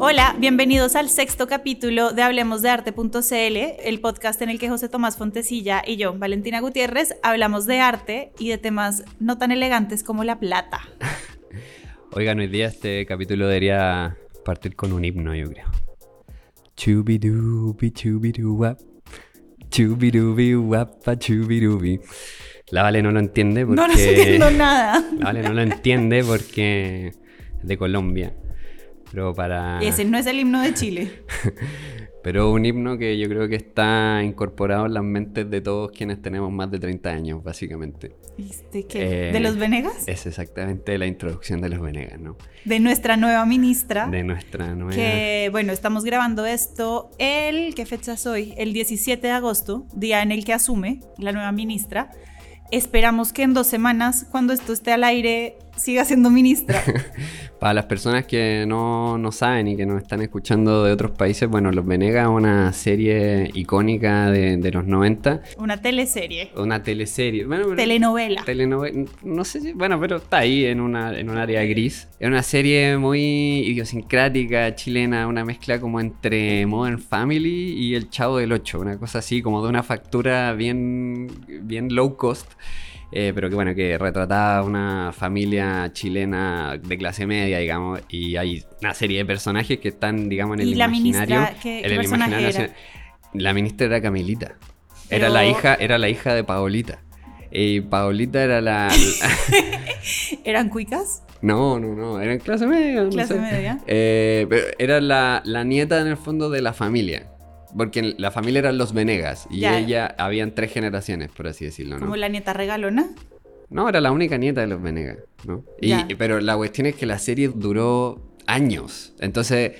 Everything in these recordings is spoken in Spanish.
Hola, bienvenidos al sexto capítulo de Hablemos de Arte.cl, el podcast en el que José Tomás Fontecilla y yo, Valentina Gutiérrez, hablamos de arte y de temas no tan elegantes como la plata. Oigan, hoy día este capítulo debería partir con un himno, yo creo. Chubidubi, chubiduwap. Chubidubi, wapa, chubidubi. La Vale no lo entiende porque. No, no entiendo nada. La Vale no lo entiende porque es de Colombia. Pero para. Ese no es el himno de Chile. Pero un himno que yo creo que está incorporado en las mentes de todos quienes tenemos más de 30 años, básicamente. ¿Este qué? ¿De Eh, los Venegas? Es exactamente la introducción de los Venegas, ¿no? De nuestra nueva ministra. De nuestra nueva. Que bueno, estamos grabando esto el, ¿qué fecha es hoy? El 17 de agosto, día en el que asume la nueva ministra. Esperamos que en dos semanas, cuando esto esté al aire, siga siendo ministra. Para las personas que no, no saben y que nos están escuchando de otros países, bueno, Los Venegas es una serie icónica de, de los 90, Una teleserie, una teleserie. Bueno, pero- telenovela. telenovela, no sé si, bueno, pero está ahí en, una, en un área gris. Es una serie muy idiosincrática, chilena, una mezcla como entre Modern Family y El Chavo del Ocho, una cosa así, como de una factura bien, bien low cost. Eh, pero que bueno, que retrataba una familia chilena de clase media, digamos, y hay una serie de personajes que están, digamos, en el ¿Y la imaginario. ministra qué- en qué el imaginario era? La ministra era Camilita. Era la hija, era la hija de Paolita. Y Paolita era la. ¿Eran cuicas? no, no, no, era en clase media. no Clase sé. media. Eh, pero era la, la nieta en el fondo de la familia. Porque la familia eran los Venegas. Y Ya. ella, habían tres generaciones, por así decirlo, ¿no? Como la nieta regalona. No, era la única nieta de los Venegas, ¿no? Y, pero la cuestión es que la serie duró años. Entonces,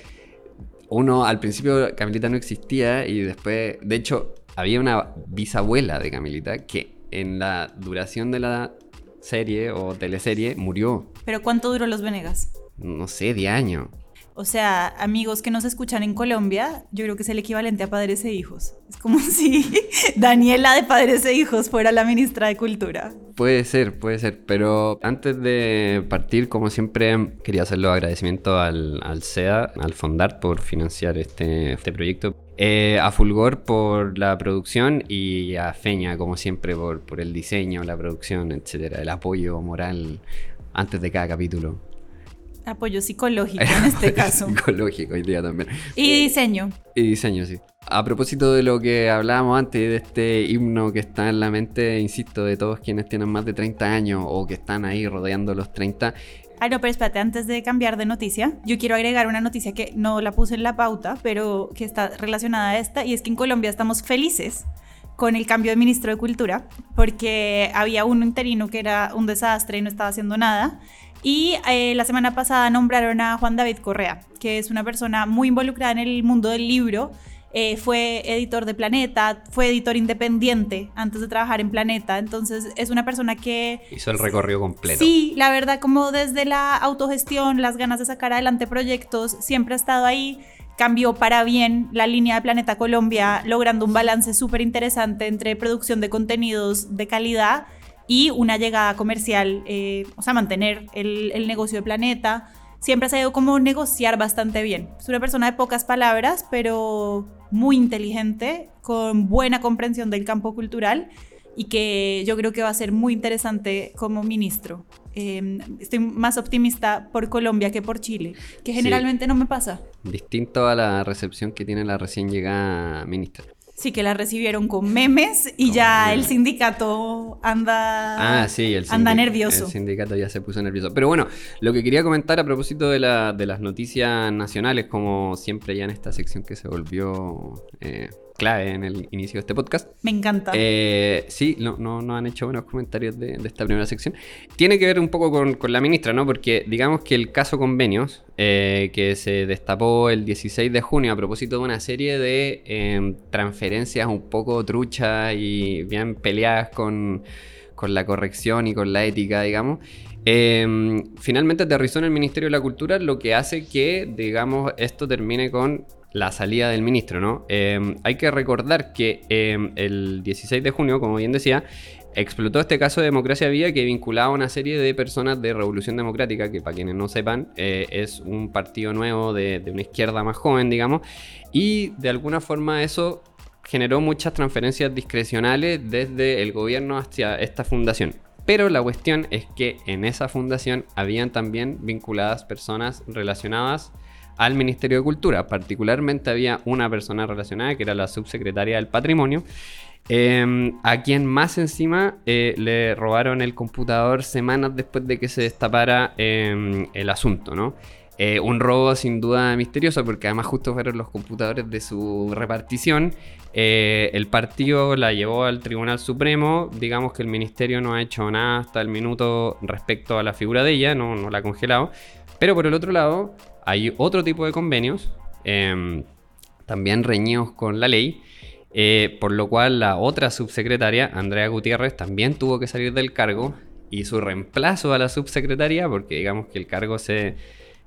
uno al principio Camilita no existía y después, de hecho, había una bisabuela de Camilita que en la duración de la serie o teleserie murió, Pero ¿cuánto duró los Venegas? no sé, 10 años. O sea, amigos que nos escuchan en Colombia, yo creo que es el equivalente a Padres e Hijos. Es como si Daniela de Padres e Hijos fuera la ministra de Cultura. Puede ser, puede ser, pero antes de partir, como siempre, quería hacer los agradecimientos al, al SEA, al Fondart, por financiar este, este proyecto, Eh, a Fulgor por la producción y a Feña, como siempre, por, por el diseño, la producción, etcétera, el apoyo moral antes de cada capítulo. Apoyo psicológico en este caso. Psicológico hoy día también. Y diseño. Y diseño, sí. A propósito de lo que hablábamos antes, de este himno que está en la mente, insisto, de todos quienes tienen más de 30 años o que están ahí rodeando los 30, Ah, no, pero espérate, antes de cambiar de noticia, yo quiero agregar una noticia que no la puse en la pauta, pero que está relacionada a esta, y es que en Colombia estamos felices con el cambio de ministro de Cultura, porque había un interino que era un desastre y no estaba haciendo nada. Y eh, la semana pasada nombraron a Juan David Correa, que es una persona muy involucrada en el mundo del libro. Eh, fue editor de Planeta, fue editor independiente antes de trabajar en Planeta. Entonces es una persona que hizo el recorrido completo. Sí, la verdad, como desde la autogestión, las ganas de sacar adelante proyectos, siempre ha estado ahí. Cambió para bien la línea de Planeta Colombia, logrando un balance súper interesante entre producción de contenidos de calidad y una llegada comercial, eh, o sea, mantener el, el negocio de Planeta. Siempre ha sabido cómo negociar bastante bien. Es una persona de pocas palabras, pero muy inteligente, con buena comprensión del campo cultural y que yo creo que va a ser muy interesante como ministro. Eh, estoy más optimista por Colombia que por Chile, que generalmente no me pasa. Distinto a la recepción que tiene la recién llegada ministra. Sí, que la recibieron con memes y ya el sindicato anda, Ah, sí, el, anda nervioso. el sindicato ya se puso nervioso. Pero bueno, lo que quería comentar a propósito de, la- de las noticias nacionales, como siempre ya en esta sección que se volvió eh, clave en el inicio de este podcast. Me encanta. Eh, sí, no, no, no han hecho buenos comentarios de, de esta primera sección. Tiene que ver un poco con, con la ministra, ¿no? Porque digamos que el caso convenios, eh, que se destapó el 16 de junio a propósito de una serie de eh, transferencias un poco truchas y bien peleadas con, con la corrección y con la ética, digamos. eh, finalmente aterrizó en el Ministerio de la Cultura, lo que hace que, digamos, esto termine con la salida del ministro, ¿no? Eh, hay que recordar que eh, el 16 de junio, como bien decía, explotó este caso de Democracia Vía que vinculaba a una serie de personas de Revolución Democrática, que para quienes no sepan, eh, es un partido nuevo de, de, una izquierda más joven, digamos, y de alguna forma eso generó muchas transferencias discrecionales desde el gobierno hacia esta fundación. Pero la cuestión es que en esa fundación habían también vinculadas personas relacionadas al Ministerio de Cultura. Particularmente había una persona relacionada que era la subsecretaria del Patrimonio, em, a quien más encima eh, le robaron el computador semanas después de que se destapara em, el asunto, ¿no? Eh, un robo sin duda misterioso porque además justo fueron los computadores de su repartición. Eh, el partido la llevó al Tribunal Supremo. Digamos que el ministerio no ha hecho nada hasta el minuto respecto a la figura de ella, no, no la ha congelado. Pero por el otro lado, hay otro tipo de convenios, em, también reñidos con la ley. Eh, por lo cual la otra subsecretaria, Andrea Gutiérrez, también tuvo que salir del cargo y su reemplazo a la subsecretaria, porque digamos que el cargo se,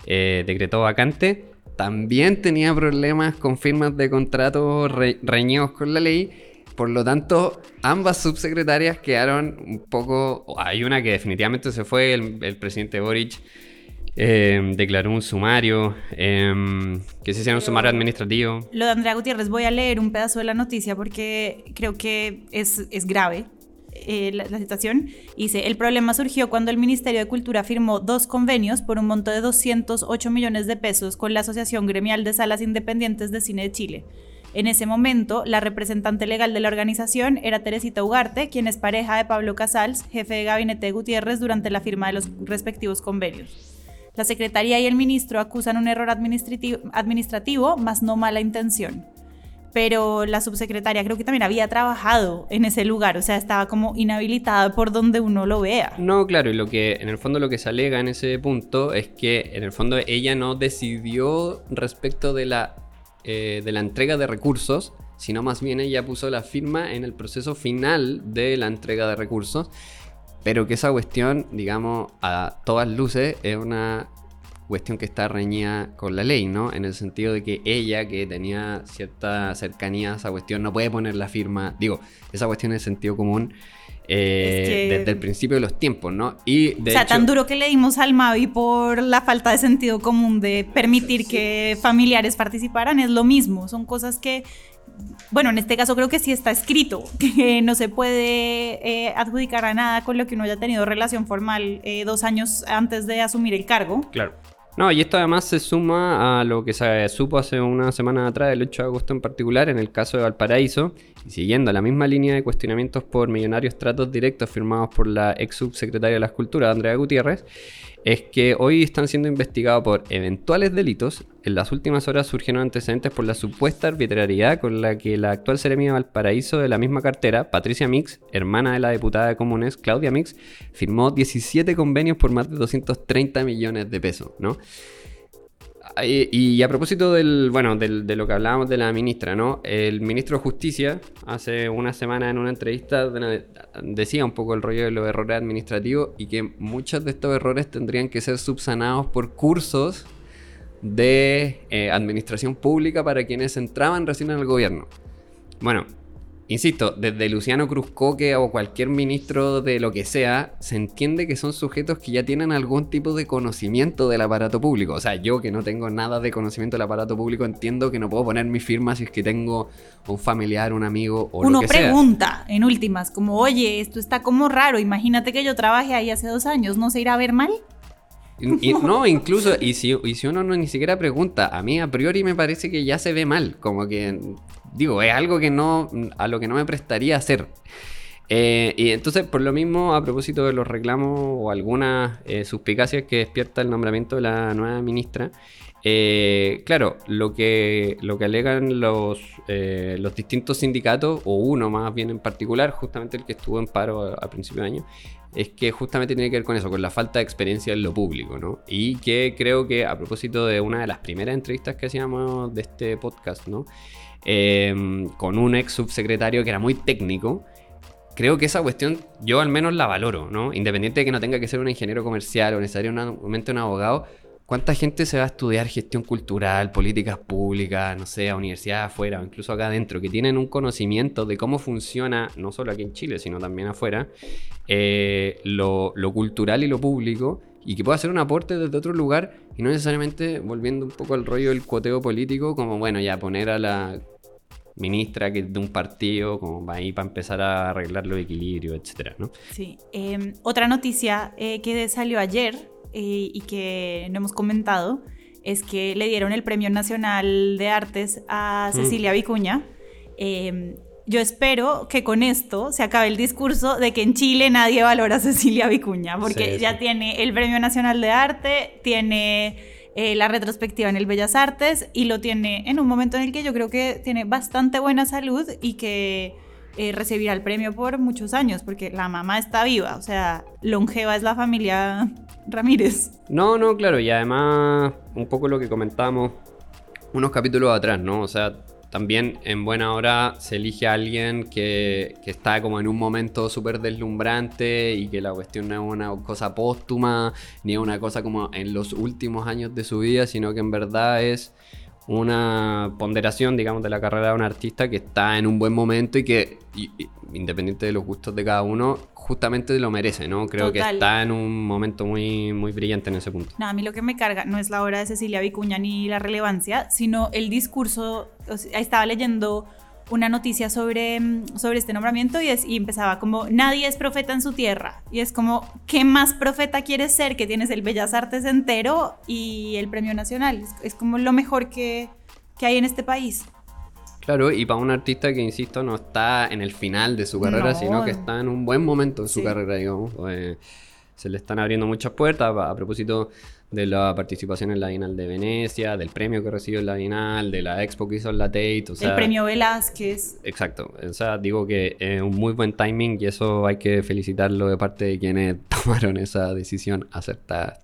eh, decretó vacante, también tenía problemas con firmas de contratos reñidos con la ley. Por lo tanto, ambas subsecretarias quedaron un poco... Hay una que definitivamente se fue, el, presidente Boric em, declaró un sumario, em, que se hicieron un sumario administrativo. Lo de Andrea Gutiérrez, voy a leer un pedazo de la noticia porque creo que es, es grave. Eh, la, situación. Dice, el problema surgió cuando el Ministerio de Cultura firmó dos convenios por un monto de 208 millones de pesos con la Asociación Gremial de Salas Independientes de Cine de Chile. En ese momento, la representante legal de la organización era Teresita Ugarte, quien es pareja de Pablo Casals, jefe de gabinete de Gutiérrez durante la firma de los respectivos convenios. La Secretaría y el ministro acusan un error administrativo, administrativo más no mala intención pero la subsecretaria creo que también había trabajado en ese lugar, o sea, estaba como inhabilitada por donde uno lo vea. No, claro, y lo que en el fondo lo que se alega en ese punto es que en el fondo ella no decidió respecto de la, eh, de la entrega de recursos, sino más bien ella puso la firma en el proceso final de la entrega de recursos, pero que esa cuestión, digamos, a todas luces es una cuestión que está reñida con la ley, ¿no? En el sentido de que ella, que tenía cierta cercanía a esa cuestión, no puede poner la firma. Digo, esa cuestión es sentido común. Eh, desde el principio de los tiempos, ¿no? Y o sea, tan duro que le dimos al Mavi por la falta de sentido común de permitir que familiares participaran, es lo mismo. Son cosas que, bueno, en este caso creo que sí está escrito, que no se puede eh, adjudicar a nada con lo que uno haya tenido relación formal eh, dos años antes de asumir el cargo. Claro. No, y esto además se suma a lo que se supo hace una semana atrás, el 8 de agosto en particular, en el caso de Valparaíso, y siguiendo la misma línea de cuestionamientos por millonarios tratos directos firmados por la ex subsecretaria de las Culturas, Andrea Gutiérrez, es que hoy están siendo investigados por eventuales delitos. En las últimas horas surgieron antecedentes por la supuesta arbitrariedad con la que la actual seremia de Valparaíso de la misma cartera, Patricia Mix, hermana de la diputada de Comunes, Claudia Mix, firmó 17 convenios por más de 230 millones de pesos, ¿no? Y, a propósito del, bueno, de lo que hablábamos de la ministra, ¿no? El ministro de Justicia hace una semana en una entrevista decía un poco el rollo de los errores administrativos y que muchos de estos errores tendrían que ser subsanados por cursos de eh, administración pública para quienes entraban recién en el gobierno. Bueno, Insisto, desde Luciano Cruzcoque o cualquier ministro de lo que sea, se entiende que son sujetos que ya tienen algún tipo de conocimiento del aparato público. O sea, yo que no tengo nada de conocimiento del aparato público, entiendo que no puedo poner mi firma si es que tengo un familiar, un amigo o Uno lo que pregunta en últimas, como, oye, esto está como raro, imagínate que yo trabajé ahí hace dos años, ¿no se irá a ver mal? no, incluso, y si, y si uno no ni siquiera pregunta, a mí a priori me parece que ya se ve mal, como que digo, es algo que no, a lo que no me prestaría hacer. Eh, y entonces, por lo mismo, a propósito de los reclamos o algunas eh, suspicacias que despierta el nombramiento de la nueva ministra, eh, claro, lo que, lo que alegan los, los distintos sindicatos, o uno más bien en particular, justamente el que estuvo en paro a, principio de año, es que justamente tiene que ver con eso, con la falta de experiencia en lo público, ¿no? Y que creo que a propósito de una de las primeras entrevistas que hacíamos de este podcast, ¿no? Em, con un ex subsecretario que era muy técnico, creo que esa cuestión yo al menos la valoro, ¿no? Independiente de que no tenga que ser un ingeniero comercial o necesariamente un abogado, ¿Cuánta gente se va a estudiar gestión cultural, políticas públicas, no sé, a universidades afuera o incluso acá adentro, que tienen un conocimiento de cómo funciona, no solo aquí en Chile, sino también afuera, eh, lo, cultural y lo público, y que pueda hacer un aporte desde otro lugar y no necesariamente volviendo un poco al rollo del cuoteo político, como bueno, ya poner a la ministra que de un partido, como va ahí para empezar a arreglar los equilibrios, etcétera, ¿no? Sí. Em, otra noticia eh, que salió ayer eh, y que no hemos comentado es que le dieron el Premio Nacional de Artes a mm. Cecilia Vicuña. Em, yo espero que con esto se acabe el discurso de que en Chile nadie valora a Cecilia Vicuña, porque ya tiene el Premio Nacional de Arte, tiene eh, la retrospectiva en el Bellas Artes y lo tiene en un momento en el que yo creo que tiene bastante buena salud y que eh, recibirá el premio por muchos años, porque la mamá está viva, o sea, longeva es la familia Ramírez. No, no, claro, y además un poco lo que comentamos unos capítulos atrás, ¿no? O sea, también en buena hora se elige a alguien que, está como en un momento súper deslumbrante y que la cuestión no es una cosa póstuma, ni es una cosa como en los últimos años de su vida, sino que en verdad es una ponderación, digamos, de la carrera de un artista que está en un buen momento y que, independiente de los gustos de cada uno, justamente lo merece, ¿no? Creo que está en un momento muy, muy brillante en ese punto. No, a mí lo que me carga no es la obra de Cecilia Vicuña ni la relevancia, sino el discurso. estaba leyendo una noticia sobre, mm, sobre este nombramiento y, es, y empezaba como, nadie es profeta en su tierra. Y es como, ¿qué más profeta quieres ser? Que tienes el Bellas Artes entero y el Premio Nacional. Es, como lo mejor que, que, hay en este país. Claro, y para un artista que, insisto, no está en el final de su carrera, sino que está en un buen momento de su carrera, digamos. Eh, se le están abriendo muchas puertas. A, a propósito de la participación en la Bienal de Venecia, del premio que recibió en la Bienal, de la expo que hizo en la Tate. O sea, el premio Velázquez. Exacto. O sea, digo que es un muy buen timing y eso hay que felicitarlo de parte de quienes tomaron esa decisión acertada.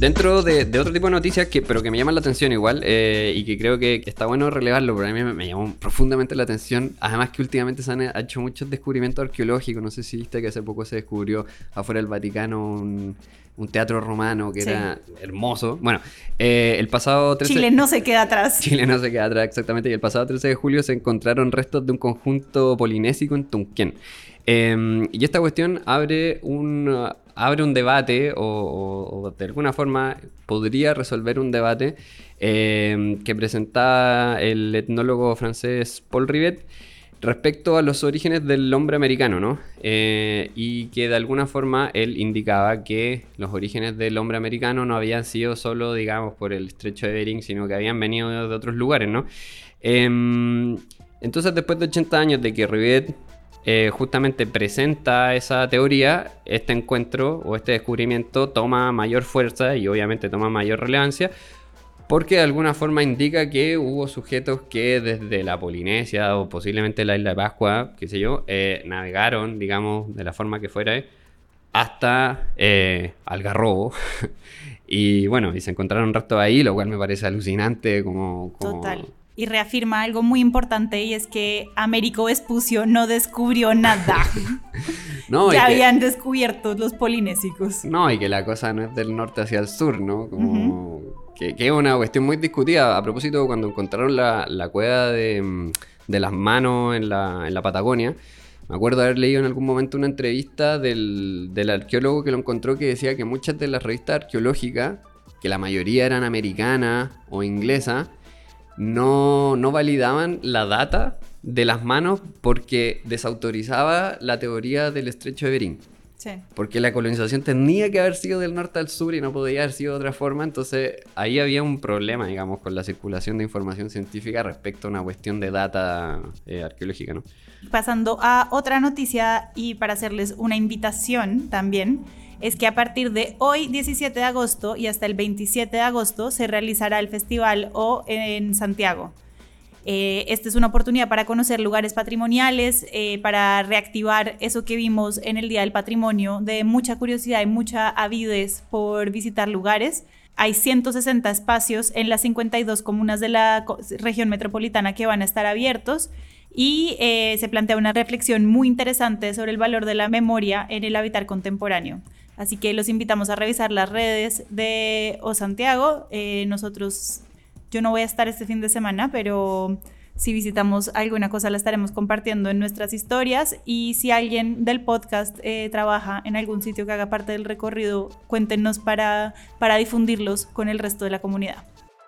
Dentro de, otro tipo de noticias, que, pero que me llaman la atención igual, eh, y que creo que, está bueno relevarlo, pero a mí me, llamó profundamente la atención. Además que últimamente se han hecho muchos descubrimientos arqueológicos. No sé si viste que hace poco se descubrió afuera del Vaticano un, teatro romano que era hermoso. Bueno, eh, el pasado 13... Chile no se queda atrás. Chile no se queda atrás, exactamente. Y el pasado 13 de julio se encontraron restos de un conjunto polinésico en Tunquén. Em, y esta cuestión abre un abre un debate o, de alguna forma podría resolver un debate eh, que presentaba el etnólogo francés Paul Rivet respecto a los orígenes del hombre americano, ¿no? Eh, y que de alguna forma él indicaba que los orígenes del hombre americano no habían sido solo, digamos, por el estrecho de Bering, sino que habían venido de otros lugares, ¿no? Em, entonces, después de 80 años de que Rivet eh, justamente presenta esa teoría, este encuentro o este descubrimiento toma mayor fuerza y obviamente toma mayor relevancia porque de alguna forma indica que hubo sujetos que desde la Polinesia o posiblemente la isla de Pascua, qué sé yo, eh, navegaron, digamos, de la forma que fuera, hasta eh, Algarrobo. y bueno, y se encontraron un rato ahí, lo cual me parece alucinante como... como Total y reafirma algo muy importante y es que Américo Vespucio no descubrió nada. no, ya habían descubierto los polinésicos. No, y que la cosa no es del norte hacia el sur, ¿no? Como que, es una cuestión muy discutida. A propósito, cuando encontraron la, cueva de, las manos en la, en la Patagonia, me acuerdo haber leído en algún momento una entrevista del, del arqueólogo que lo encontró que decía que muchas de las revistas arqueológicas, que la mayoría eran americanas o inglesas, no, no validaban la data de las manos porque desautorizaba la teoría del estrecho de Bering. Sí. Porque la colonización tenía que haber sido del norte al sur y no podía haber sido de otra forma. Entonces ahí había un problema, digamos, con la circulación de información científica respecto a una cuestión de data eh, arqueológica, ¿no? Pasando a otra noticia y para hacerles una invitación también es que a partir de hoy, 17 de agosto, y hasta el 27 de agosto, se realizará el festival O en Santiago. Eh, esta es una oportunidad para conocer lugares patrimoniales, eh, para reactivar eso que vimos en el Día del Patrimonio, de mucha curiosidad y mucha avidez por visitar lugares. Hay 160 espacios en las 52 comunas de la región metropolitana que van a estar abiertos y eh, se plantea una reflexión muy interesante sobre el valor de la memoria en el habitar contemporáneo. Así que los invitamos a revisar las redes de O Santiago. Eh, nosotros, yo no voy a estar este fin de semana, pero si visitamos alguna cosa la estaremos compartiendo en nuestras historias y si alguien del podcast eh, trabaja en algún sitio que haga parte del recorrido, cuéntenos para, para difundirlos con el resto de la comunidad.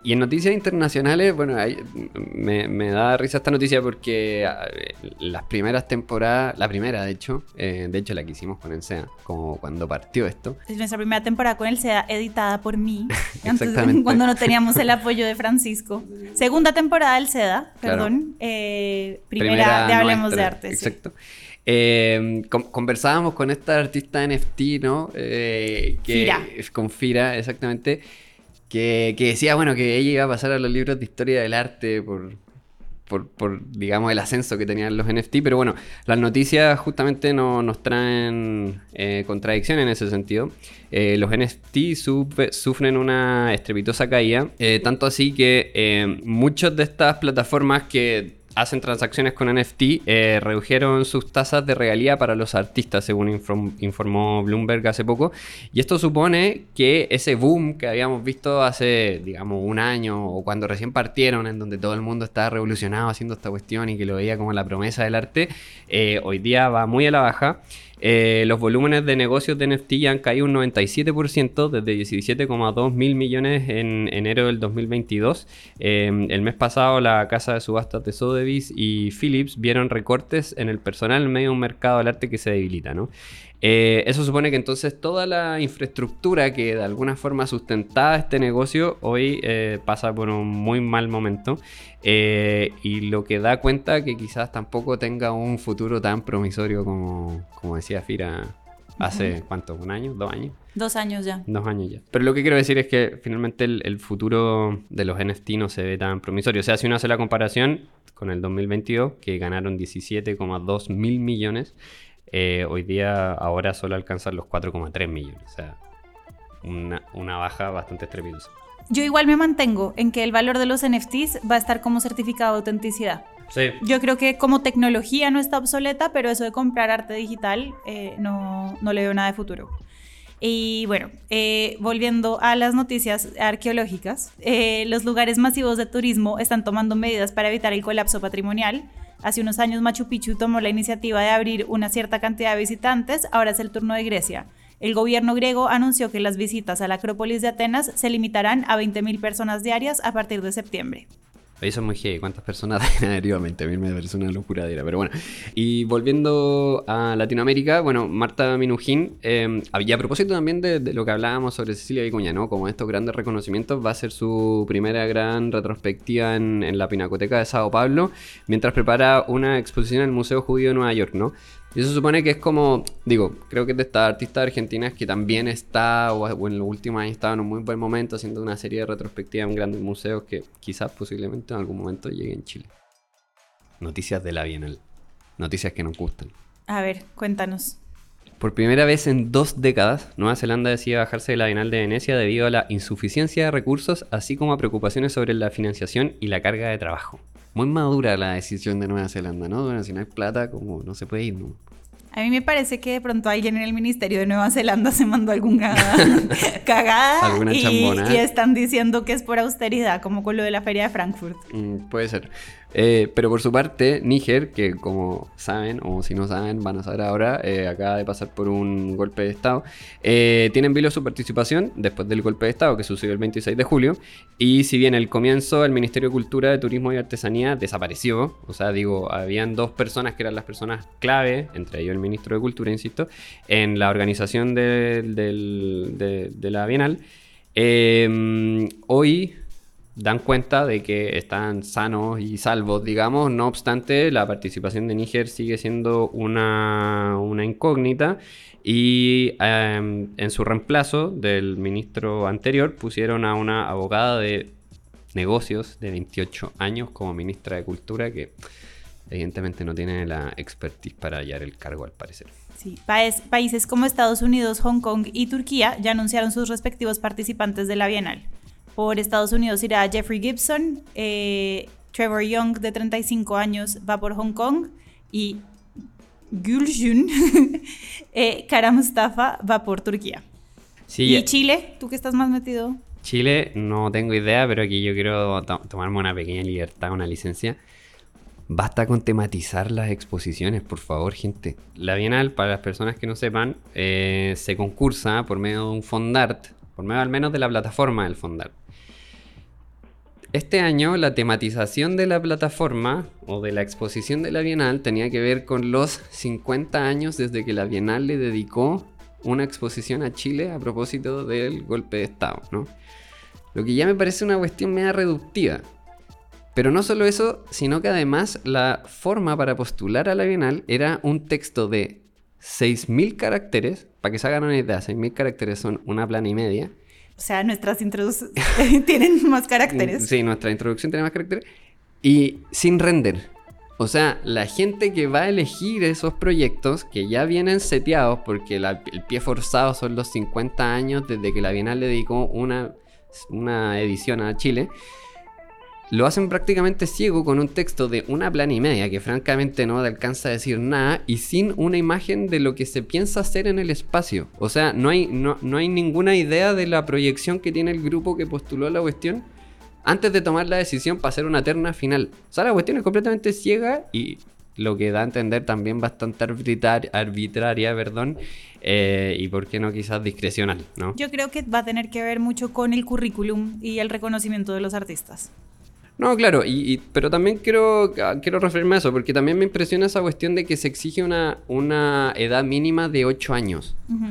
Y en noticias internacionales, bueno, me, da risa esta noticia porque las primeras temporadas, la primera de hecho, eh, de hecho la que hicimos con el SEA, como cuando partió esto. Es nuestra primera temporada con el SEA editada por mí, cuando no teníamos el apoyo de Francisco. Segunda temporada del SEA, perdón, eh, primera, de Hablemos de Arte. Exacto. Eh, conversábamos con esta artista NFT, ¿no? que Fira. Con Fira, exactamente que, decía, bueno, que ella iba a pasar a los libros de historia del arte por, por, digamos, el ascenso que tenían los NFT, pero bueno, las noticias justamente no, nos traen eh, contradicción en ese sentido. Eh, los NFT sufren una estrepitosa caída, eh, tanto así que muchas de estas plataformas que hacen transacciones con NFT eh, redujeron sus tasas de regalía para los artistas, según informó Bloomberg hace poco. Y esto supone que ese boom que habíamos visto hace, digamos, un año o cuando recién partieron, en donde todo el mundo estaba revolucionado haciendo esta cuestión y que lo veía como la promesa del arte, eh, hoy día va muy a la baja. Eh, los volúmenes de negocios de NFT ya han caído un 97% desde 17,2 mil millones en enero del 2022. Eh, el mes pasado la casa de subastas de Sotheby's y Philips vieron recortes en el personal en medio de un mercado del arte que se debilita. ¿no? Eh, eso supone que entonces toda la infraestructura que de alguna forma sustentaba este negocio hoy eh, pasa por un muy mal momento eh, y lo que da cuenta que quizás tampoco tenga un futuro tan promisorio como, como decía Fira hace cuánto, un año, dos años. Dos años ya. Dos años ya. Pero lo que quiero decir es que finalmente el, el futuro de los NFT no se ve tan promisorio. O sea, si uno hace la comparación con el 2022, que ganaron 17,2 mil millones, eh, hoy día ahora solo alcanzan los 4,3 millones. O sea, una, baja bastante estrepitosa. Yo igual me mantengo en que el valor de los NFTs va a estar como certificado de autenticidad. Sí. Yo creo que como tecnología no está obsoleta, pero eso de comprar arte digital eh, no, no, le veo nada de futuro. Y bueno, eh, volviendo a las noticias arqueológicas, los lugares masivos de turismo están tomando medidas para evitar el colapso patrimonial. Hace unos años Machu Picchu tomó la iniciativa de abrir una cierta cantidad de visitantes, ahora es el turno de Grecia. El gobierno griego anunció que las visitas a la Acrópolis de Atenas se limitarán a 20.000 personas diarias a partir de septiembre. Eso es muy heavy. ¿Cuántas personas derivativamente? A mí me parece una locura Pero bueno. Y volviendo a Latinoamérica, bueno, Marta Minujín, eh, y a propósito también de, lo que hablábamos sobre Cecilia Vicuña, ¿no? Como estos grandes reconocimientos, va a ser su primera gran retrospectiva en, en la Pinacoteca de Sao Paulo, mientras prepara una exposición en el Museo Judío de Nueva York, ¿no? Y eso supone que es como, digo, creo que es de estas artistas argentinas que también está, o, en los últimos años estaba en un muy buen momento haciendo una serie de retrospectivas en grandes museos que quizás posiblemente en algún momento llegue en Chile. Noticias de la Bienal. Noticias que nos gustan. A ver, cuéntanos. Por primera vez en dos décadas, Nueva Zelanda decide bajarse de la Bienal de Venecia debido a la insuficiencia de recursos, así como a preocupaciones sobre la financiación y la carga de trabajo. Muy madura la decisión de Nueva Zelanda, ¿no? Bueno, si no hay plata, como no se puede ir, ¿no? A mí me parece que de pronto alguien en el Ministerio de Nueva Zelanda se mandó alguna cagada ¿Alguna y, y, están diciendo que es por austeridad, como con lo de la feria de Frankfurt. Mm, puede ser. Eh, pero por su parte, Níger, que como saben, o si no saben, van a saber ahora, eh, acaba de pasar por un golpe de Estado, eh, tiene en vilo su participación después del golpe de Estado que sucedió el 26 de julio. Y si bien el comienzo, el Ministerio de Cultura, de Turismo y Artesanía desapareció, o sea, digo, habían dos personas que eran las personas clave, entre ellos el Ministro de Cultura, insisto, en la organización de, de la Bienal. hoy dan cuenta de que están sanos y salvos, digamos. No obstante, la participación de Níger sigue siendo una, incógnita y em, en su reemplazo del ministro anterior pusieron a una abogada de negocios de 28 años como ministra de Cultura que evidentemente no tiene la expertise para hallar el cargo al parecer. Sí, países como Estados Unidos, Hong Kong y Turquía ya anunciaron sus respectivos participantes de la Bienal. Por Estados Unidos irá Jeffrey Gibson, eh, Trevor Young de 35 años va por Hong Kong y Guljun Eh, Cara Mustafa va por Turquía. Sí, ¿Y Chile? ¿Tú que estás más metido? Chile, no tengo idea, pero aquí yo quiero to- tomarme una pequeña libertad, una licencia. Basta con tematizar las exposiciones, por favor, gente. La Bienal, para las personas que no sepan, eh, se concursa por medio de un Fondart, por medio al menos de la plataforma del Fondart. Este año la tematización de la plataforma o de la exposición de la Bienal tenía que ver con los 50 años desde que la Bienal le dedicó una exposición a Chile a propósito del golpe de Estado, ¿no? Lo que ya me parece una cuestión media reductiva. Pero no solo eso, sino que además la forma para postular a la Bienal era un texto de 6.000 caracteres. Para que se hagan una idea, 6.000 caracteres son una plana y media. O sea, nuestras introducciones tienen más caracteres. Sí, nuestra introducción tiene más caracteres. Y sin render. O sea, la gente que va a elegir esos proyectos que ya vienen seteados, porque la- el pie forzado son los 50 años desde que la Bienal le dedicó una, una edición a Chile, lo hacen prácticamente ciego con un texto de una plana y media que francamente no alcanza a decir nada y sin una imagen de lo que se piensa hacer en el espacio. O sea, no hay, no, no hay ninguna idea de la proyección que tiene el grupo que postuló la cuestión antes de tomar la decisión para hacer una terna final. O sea, la cuestión es completamente ciega y lo que da a entender también bastante arbitraria, arbitraria perdón, eh, y por qué no quizás discrecional, ¿no? Yo creo que va a tener que ver mucho con el currículum y el reconocimiento de los artistas. No, claro, y, y- pero también quiero, ah, quiero referirme a eso, porque también me impresiona esa cuestión de que se exige una, una edad mínima de 8 años. Ujú.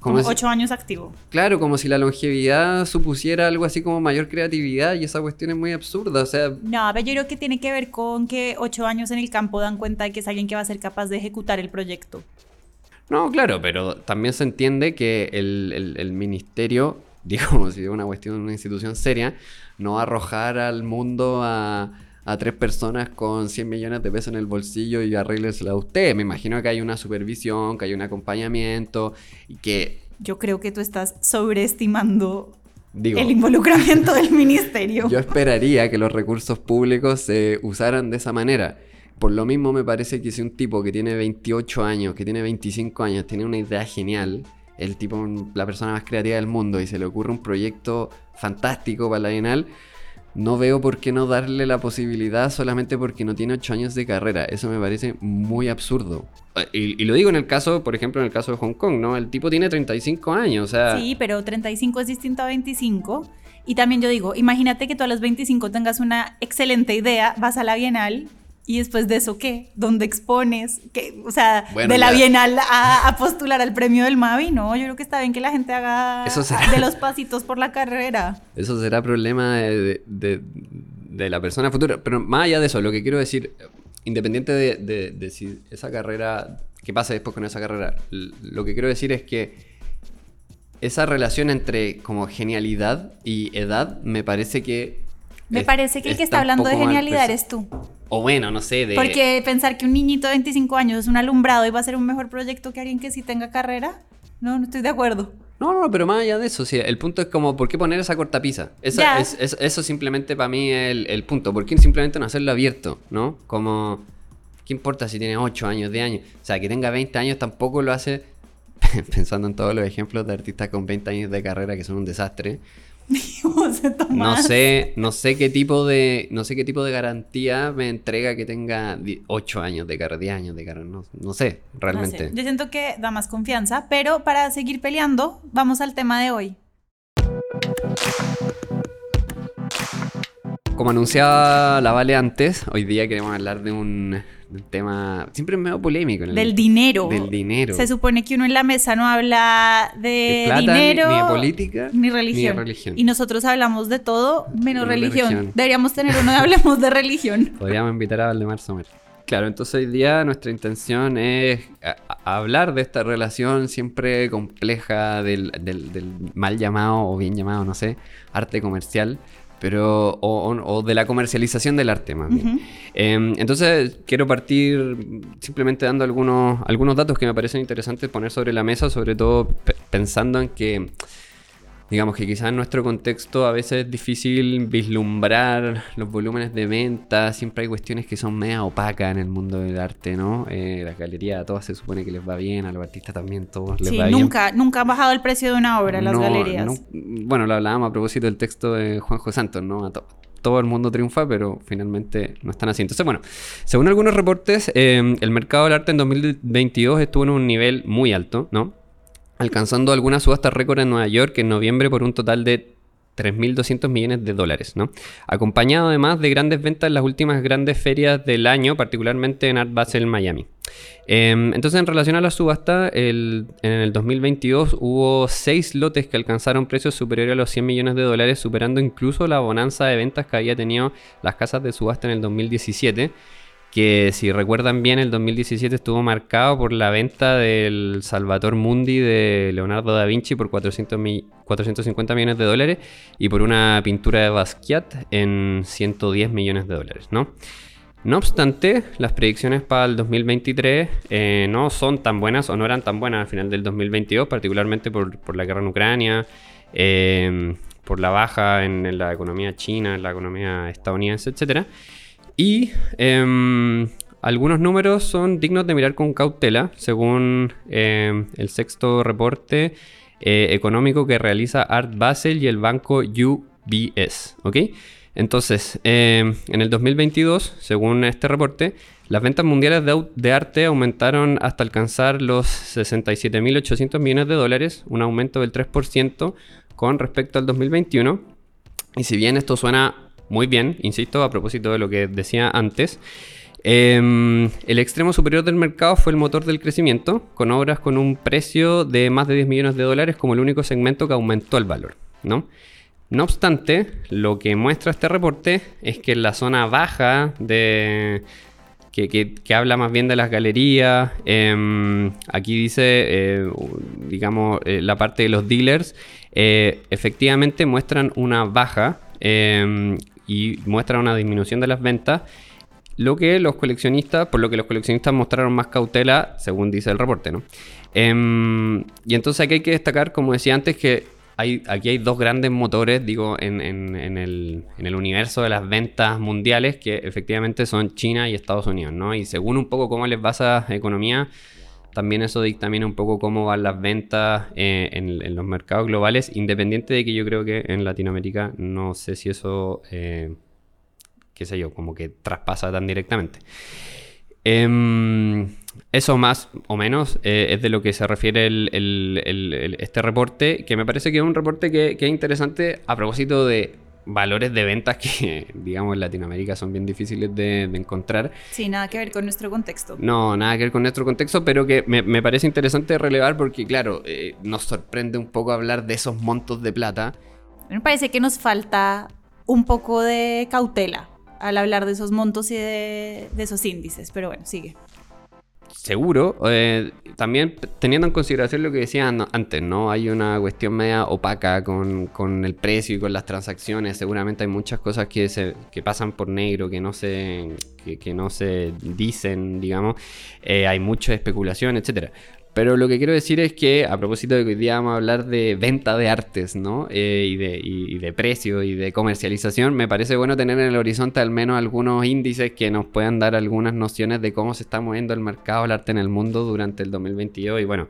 Como Como si- ocho años activo. Claro, como si la longevidad supusiera algo así como mayor creatividad, y esa cuestión es muy absurda, o sea, No, pero yo creo que tiene que ver con que ocho años en el campo dan cuenta de que es alguien que va a ser capaz de ejecutar el proyecto. No, claro, pero también se entiende que el, el- el ministerio, digamos, si es una cuestión de una institución seria, no arrojar al mundo a, a tres personas con 100 millones de pesos en el bolsillo y arréglesela a usted. Me imagino que hay una supervisión, que hay un acompañamiento y que, Yo creo que tú estás sobreestimando digo, el involucramiento del ministerio. yo esperaría que los recursos públicos se usaran de esa manera. Por lo mismo me parece que si un tipo que tiene 28 años, que tiene 25 años, tiene una idea genial, el tipo, la persona más creativa del mundo, y se le ocurre un proyecto fantástico para la Bienal, no veo por qué no darle la posibilidad solamente porque no tiene 8 años de carrera. Eso me parece muy absurdo. Y, y lo digo en el caso, por ejemplo, en el caso de Hong Kong, ¿no? El tipo tiene 35 años, o sea... Sí, pero 35 es distinto a 25. Y también yo digo, imagínate que tú a los 25 tengas una excelente idea, vas a la Bienal y después de eso, ¿qué? ¿Dónde expones? ¿Qué? O sea, Bueno, de la ya. Bienal a, a postular al premio del Mavi, no, yo creo que está bien que la gente haga Eso será. de los pasitos por la carrera. Eso será problema de, de- de la persona futura. Pero más allá de eso, lo que quiero decir, independiente de, de- de si esa carrera, qué pasa después con esa carrera, lo que quiero decir es que esa relación entre como genialidad y edad me parece que... Me parece que el que está hablando de genialidad pensado. eres tú. O bueno, no sé, de... Porque pensar que un niñito de 25 años es un alumbrado y va a ser un mejor proyecto que alguien que sí tenga carrera, no, no estoy de acuerdo. No, no, pero más allá de eso, sí, el punto es como, ¿por qué poner esa cortapisa? Ya. es, es- eso simplemente para mí es el, el punto. ¿Por qué simplemente no hacerlo abierto? ¿No? Como, ¿qué importa si tiene 8 años, 10 años? O sea, que tenga 20 años tampoco lo hace, pensando en todos los ejemplos de artistas con 20 años de carrera que son un desastre. No sé, no sé qué tipo de, no sé qué tipo de garantía me entrega que tenga 8 años de carrera, 10 años de carrera, no, no sé, No realmente. sé, Yo siento que da más confianza, pero para seguir peleando, vamos al tema de hoy. Como anunciaba la Vale antes, hoy día queremos hablar de un, de un tema siempre medio polémico. en el- Del dinero. Del dinero. Se supone que uno en la mesa no habla de, De plata, dinero, ni de política, ni religión. ni de religión. Y nosotros hablamos de todo menos religión. religión. Deberíamos tener uno de hablemos de religión. Podríamos invitar a Valdemar Sommer. Claro, entonces hoy día nuestra intención es hablar de esta relación siempre compleja del, del- del mal llamado o bien llamado, no sé, arte comercial, pero o, de la comercialización del arte más bien. Eh, entonces quiero partir simplemente dando algunos, algunos datos que me parecen interesantes poner sobre la mesa, sobre todo pe- pensando en que digamos que quizás en nuestro contexto a veces es difícil vislumbrar los volúmenes de venta, siempre hay cuestiones que son media opacas en el mundo del arte, ¿no? Eh, las galerías a todas se supone que les va bien, a los artistas también todos les va nunca, bien. Nunca ha bajado el precio de una obra las galerías. bueno, lo hablábamos a propósito del texto de Juanjo Santos, ¿no? todo el mundo triunfa, pero finalmente no están así. Entonces, bueno, según algunos reportes, eh, el mercado del arte en 2022 estuvo en un nivel muy alto, ¿no? Alcanzando algunas subastas récord en Nueva York en noviembre por un total de 3.200 millones de dólares, ¿no? Acompañado además de grandes ventas en las últimas grandes ferias del año, particularmente en Art Basel Miami. Em, entonces, en relación a la subasta, en el 2022 hubo seis lotes que alcanzaron precios superiores a los 100 millones de dólares, superando incluso la bonanza de ventas que había tenido las casas de subasta en el 2017 que si recuerdan bien, el 2017 estuvo marcado por la venta del Salvator Mundi de Leonardo da Vinci por 400 450 millones de dólares y por una pintura de Basquiat en 110 millones de dólares, ¿no? No obstante, las predicciones para el 2023 eh, no son tan buenas o no eran tan buenas al final del 2022, particularmente por, la guerra en Ucrania, eh, por la baja en, en, la economía china, en la economía estadounidense, etcétera. Y em, algunos números son dignos de mirar con cautela, según em, el sexto reporte eh, económico que realiza Art Basel y el banco UBS. ¿ok? Entonces, em, en el 2022, según este reporte, las ventas mundiales de, de arte aumentaron hasta alcanzar los 67.800 millones de dólares, un aumento del 3% con respecto al 2021. Y si bien esto suena muy bien, insisto, a propósito de lo que decía antes. Em, el extremo superior del mercado fue el motor del crecimiento, con obras con un precio de más de 10 millones de dólares como el único segmento que aumentó el valor. ¿no? obstante, lo que muestra este reporte es que en la zona baja de, que, habla más bien de las galerías. Em, aquí dice, eh, digamos, eh, la parte de los dealers, eh, efectivamente muestran una baja em, y muestra una disminución de las ventas. Lo que los coleccionistas, por lo que los coleccionistas mostraron más cautela, según dice el reporte, ¿no? Em, y entonces aquí hay que destacar, como decía antes, que hay, aquí hay dos grandes motores, digo, en, el, en, el, universo de las ventas mundiales, que efectivamente son China y Estados Unidos, ¿no? Y según un poco cómo les va esa economía, también eso dictamina un poco cómo van las ventas eh, en, los mercados globales, independiente de que yo creo que en Latinoamérica no sé si eso, eh, qué sé yo, como que traspasa tan directamente. Em, eso más o menos eh, es de lo que se refiere este reporte, que me parece que es un reporte que es interesante a propósito de valores de ventas que, digamos, en Latinoamérica son bien difíciles de, encontrar. Sí, nada que ver con nuestro contexto. No, nada que ver con nuestro contexto, pero que me, parece interesante relevar porque, claro, eh, nos sorprende un poco hablar de esos montos de plata. Me parece que nos falta un poco de cautela al hablar de esos montos y de esos índices, pero bueno, sigue seguro, eh, también teniendo en consideración lo que decía antes, ¿no? Hay una cuestión media opaca con, el precio y con las transacciones. Seguramente hay muchas cosas que, se, que pasan por negro, que no se, que, no se dicen, digamos. Eh, hay mucha especulación, etcétera. Pero lo que quiero decir es que, a propósito de que hoy día vamos a hablar de venta de artes, ¿no? Eh, y, de, de precio y de comercialización, me parece bueno tener en el horizonte al menos algunos índices que nos puedan dar algunas nociones de cómo se está moviendo el mercado del arte en el mundo durante el 2022. Y bueno,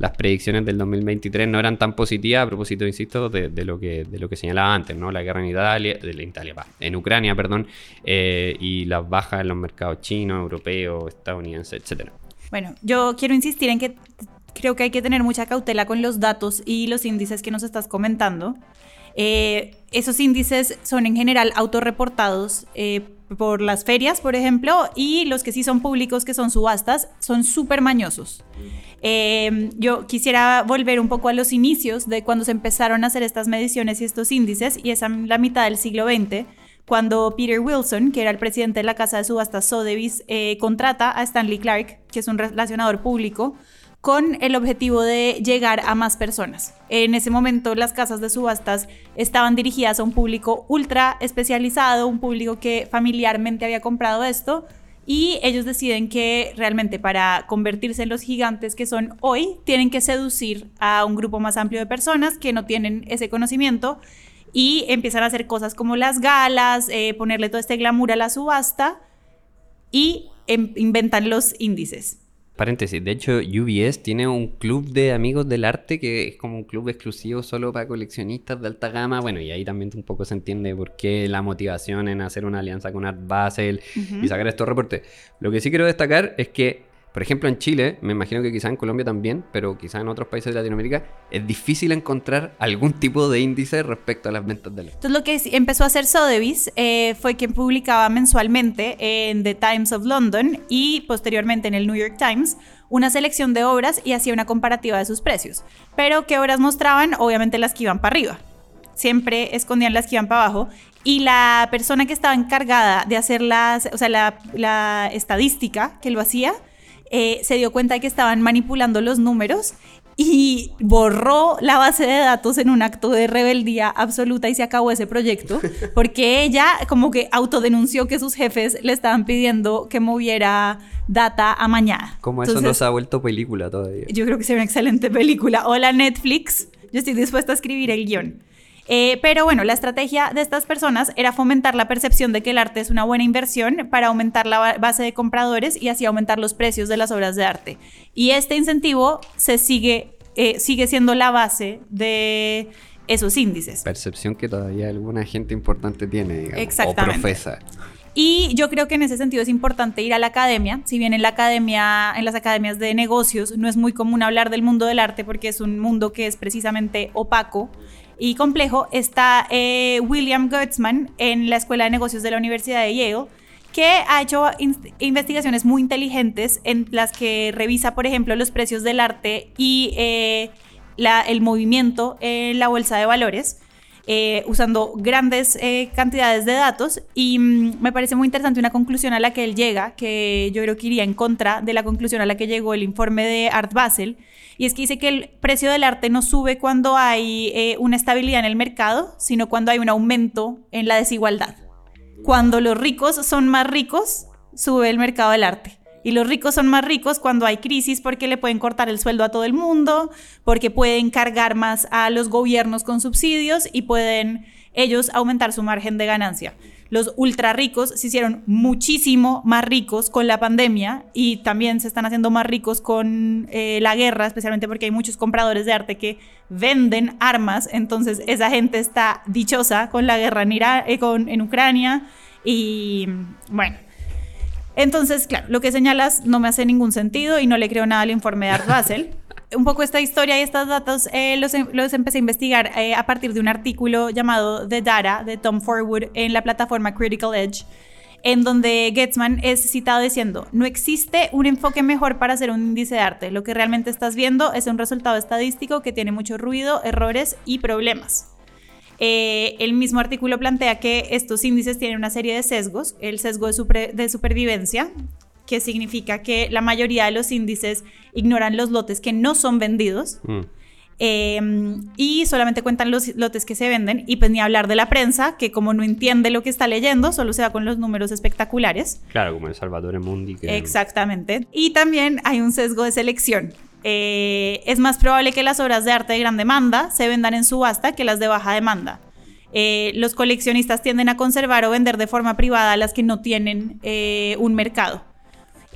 las predicciones del 2023 no eran tan positivas, a propósito, insisto, de, lo, que, de lo que señalaba antes, ¿no? La guerra en Italia, de la Italia, en Ucrania, perdón, eh, y las bajas en los mercados chinos, europeos, estadounidenses, etcétera. Bueno, yo quiero insistir en que creo que hay que tener mucha cautela con los datos y los índices que nos estás comentando. Eh, esos índices son en general autorreportados eh, por las ferias, por ejemplo, y los que sí son públicos, que son subastas, son súper mañosos. Eh, yo quisiera volver un poco a los inicios de cuando se empezaron a hacer estas mediciones y estos índices, y es a la mitad del siglo XX, cuando Peter Wilson, que era el presidente de la casa de subastas Sotheby's, eh, contrata a Stanley Clark, que es un relacionador público, con el objetivo de llegar a más personas. En ese momento las casas de subastas estaban dirigidas a un público ultra especializado, un público que familiarmente había comprado esto y ellos deciden que realmente para convertirse en los gigantes que son hoy, tienen que seducir a un grupo más amplio de personas que no tienen ese conocimiento y empiezan a hacer cosas como las galas, eh, ponerle todo este glamour a la subasta y em, inventan los índices. Paréntesis, de hecho UBS tiene un club de amigos del arte que es como un club exclusivo solo para coleccionistas de alta gama. Bueno, y ahí también un poco se entiende por qué la motivación en hacer una alianza con Art Basel y sacar estos reportes. Lo que sí quiero destacar es que por ejemplo, en Chile, me imagino que quizá en Colombia también, pero quizá en otros países de Latinoamérica, es difícil encontrar algún tipo de índice respecto a las ventas de arte. Entonces, lo que empezó a hacer Sotheby's eh, fue que publicaba mensualmente en The Times of London y posteriormente en el New York Times una selección de obras y hacía una comparativa de sus precios. Pero, ¿qué obras mostraban? Obviamente las que iban para arriba. Siempre escondían las que iban para abajo y la persona que estaba encargada de hacer las, o sea, la, la estadística que lo hacía, eh, se dio cuenta de que estaban manipulando los números y borró la base de datos en un acto de rebeldía absoluta y se acabó ese proyecto porque ella como que autodenunció que sus jefes le estaban pidiendo que moviera data a mañana. Como eso no se ha vuelto película todavía. Yo creo que sería una excelente película. Hola Netflix, yo estoy dispuesta a escribir el guion. Eh, pero bueno, la estrategia de estas personas era fomentar la percepción de que el arte es una buena inversión para aumentar la base de compradores y así aumentar los precios de las obras de arte. Y este incentivo se sigue, eh, sigue siendo la base de esos índices. Percepción que todavía alguna gente importante tiene, digamos, Exactamente. o profesa. Y yo creo que en ese sentido es importante ir a la academia. Si bien en la academia, en las academias de negocios, no es muy común hablar del mundo del arte porque es un mundo que es precisamente opaco y complejo está eh, William Gertzman en la Escuela de Negocios de la Universidad de Yale, que ha hecho investigaciones muy inteligentes en las que revisa, por ejemplo, los precios del arte y eh, el movimiento en la bolsa de valores. Eh, usando grandes cantidades de datos y mm, me parece muy interesante una conclusión a la que él llega, que yo creo que iría en contra de la conclusión a la que llegó el informe de Art Basel, y es que dice que el precio del arte no sube cuando hay eh, una estabilidad en el mercado, sino cuando hay un aumento en la desigualdad. Cuando los ricos son más ricos, sube el mercado del arte. Y los ricos son más ricos cuando hay crisis porque le pueden cortar el sueldo a todo el mundo, porque pueden cargar más a los gobiernos con subsidios y pueden ellos aumentar su margen de ganancia los ultra ricos se hicieron muchísimo más ricos con la pandemia y también se están haciendo más ricos con eh, la guerra, especialmente porque hay muchos compradores de arte que venden armas, entonces esa gente está dichosa con la guerra en, eh, en Ucrania y bueno. Entonces, claro, lo que señalas no me hace ningún sentido y no le creo nada al informe de Art Basel. Un poco esta historia y estos datos eh, los, em, los, empecé a investigar eh, a partir de un artículo llamado The Data de Tom Forwood en la plataforma Critical Edge, en donde Getzman es citado diciendo, no existe un enfoque mejor para hacer un índice de arte, lo que realmente estás viendo es un resultado estadístico que tiene mucho ruido, errores y problemas. Eh, el mismo artículo plantea que estos índices tienen una serie de sesgos, el sesgo de, de supervivencia, que significa que la mayoría de los índices ignoran los lotes que no son vendidos. Mm. Em, y solamente cuentan los lotes que se venden. Y pues ni hablar de la prensa que como no entiende lo que está leyendo solo se va con los números espectaculares. Claro como el Salvatore Mundi exactamente. Y también hay un sesgo de selección. Eh, es más probable que las obras de arte de gran demanda se vendan en subasta que las de baja demanda. Eh, los coleccionistas tienden a conservar o vender de forma privada las que no tienen eh, un mercado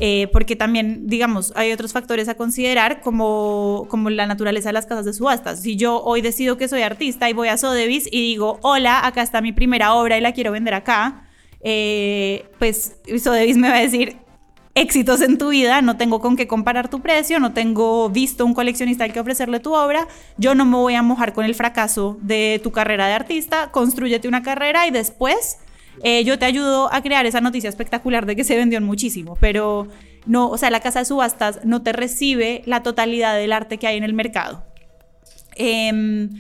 eh, porque también, digamos, hay otros factores a considerar como, como la naturaleza de las casas de subastas. Si yo hoy decido que soy artista y voy a Sotheby's y digo, hola, acá está mi primera obra y la quiero vender acá, eh, pues Sotheby's me va a decir, éxitos en tu vida, no tengo con qué comparar tu precio, no tengo visto un coleccionista al que ofrecerle tu obra, yo no me voy a mojar con el fracaso de tu carrera de artista, construyete una carrera y después eh, yo te ayudo a crear esa noticia espectacular de que se vendió muchísimo, pero no, o sea, la casa de subastas no te recibe la totalidad del arte que hay en el mercado. Em,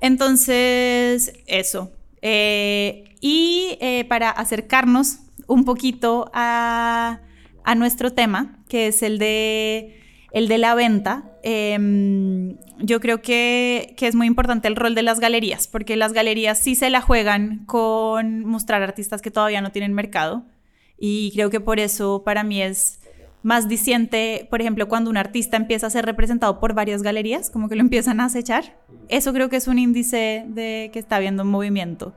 entonces, eso. Eh, y eh, para acercarnos un poquito a, a nuestro tema, que es el de el de la venta, em, yo creo que, es muy importante el rol de las galerías, porque las galerías sí se la juegan con mostrar artistas que todavía no tienen mercado Y creo que por eso para mí es más diciente, por ejemplo, cuando un artista empieza a ser representado por varias galerías, como que lo empiezan a acechar. Eso creo que es un índice de que está habiendo un movimiento.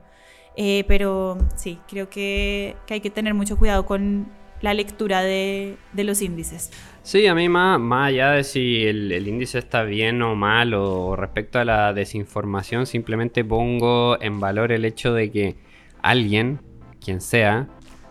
Eh, pero sí, creo que, hay que tener mucho cuidado con la lectura de los índices. Sí, a mí más, más allá de si el, el, índice está bien o mal o respecto a la desinformación, simplemente pongo en valor el hecho de que alguien, quien sea,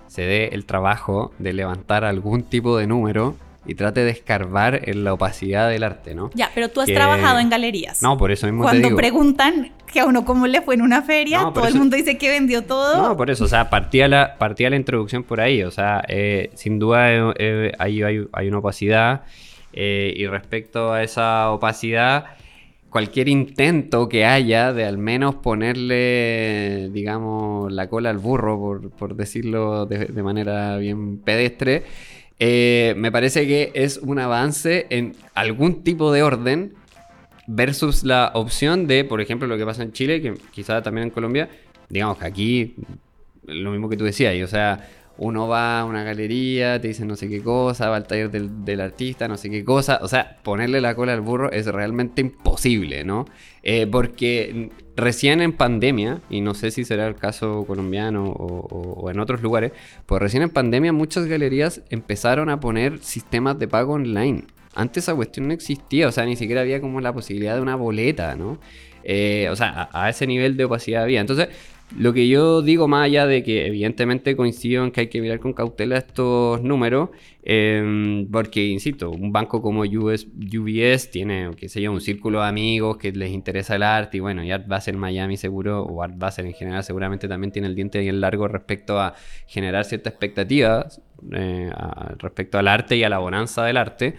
se dé el trabajo de levantar algún tipo de número y trate de escarbar en la opacidad del arte, ¿no? Ya, pero tú has trabajado en galerías. No, por eso mismo Cuando te digo. preguntan que a uno cómo le fue en una feria, No, todo el mundo dice que vendió todo. No, por eso, o sea, partía la, partía la introducción por ahí, o sea, eh, sin duda eh, eh, hay, hay- hay una opacidad y respecto a esa opacidad, cualquier intento que haya de al menos ponerle, digamos, la cola al burro, por, por decirlo de, de manera bien pedestre, eh, me parece que es un avance en algún tipo de orden versus la opción de, por ejemplo, lo que pasa en Chile, que quizá también en Colombia, digamos que aquí lo mismo que tú decías, o sea, uno va a una galería, te dicen no sé qué cosa, va al taller del, del artista, no sé qué cosa, o sea, ponerle la cola al burro es realmente imposible, ¿no? Eh, porque recién en pandemia, y no sé si será el caso colombiano o, en otros lugares, pues recién en pandemia muchas galerías empezaron a poner sistemas de pago online. Antes esa cuestión no existía, o sea, ni siquiera había como la posibilidad de una boleta, ¿no? Eh, o sea, a, a ese nivel de opacidad había. Entonces, lo que yo digo, más allá de que evidentemente coincido en que hay que mirar con cautela estos números, eh, porque, insisto, un banco como US UBS tiene, qué sé yo, un círculo de amigos que les interesa el arte, y bueno, y Art Basel Miami seguro, o Art Basel en general seguramente también tiene el diente bien largo respecto a generar cierta expectativa eh, respecto al arte y a la bonanza del arte.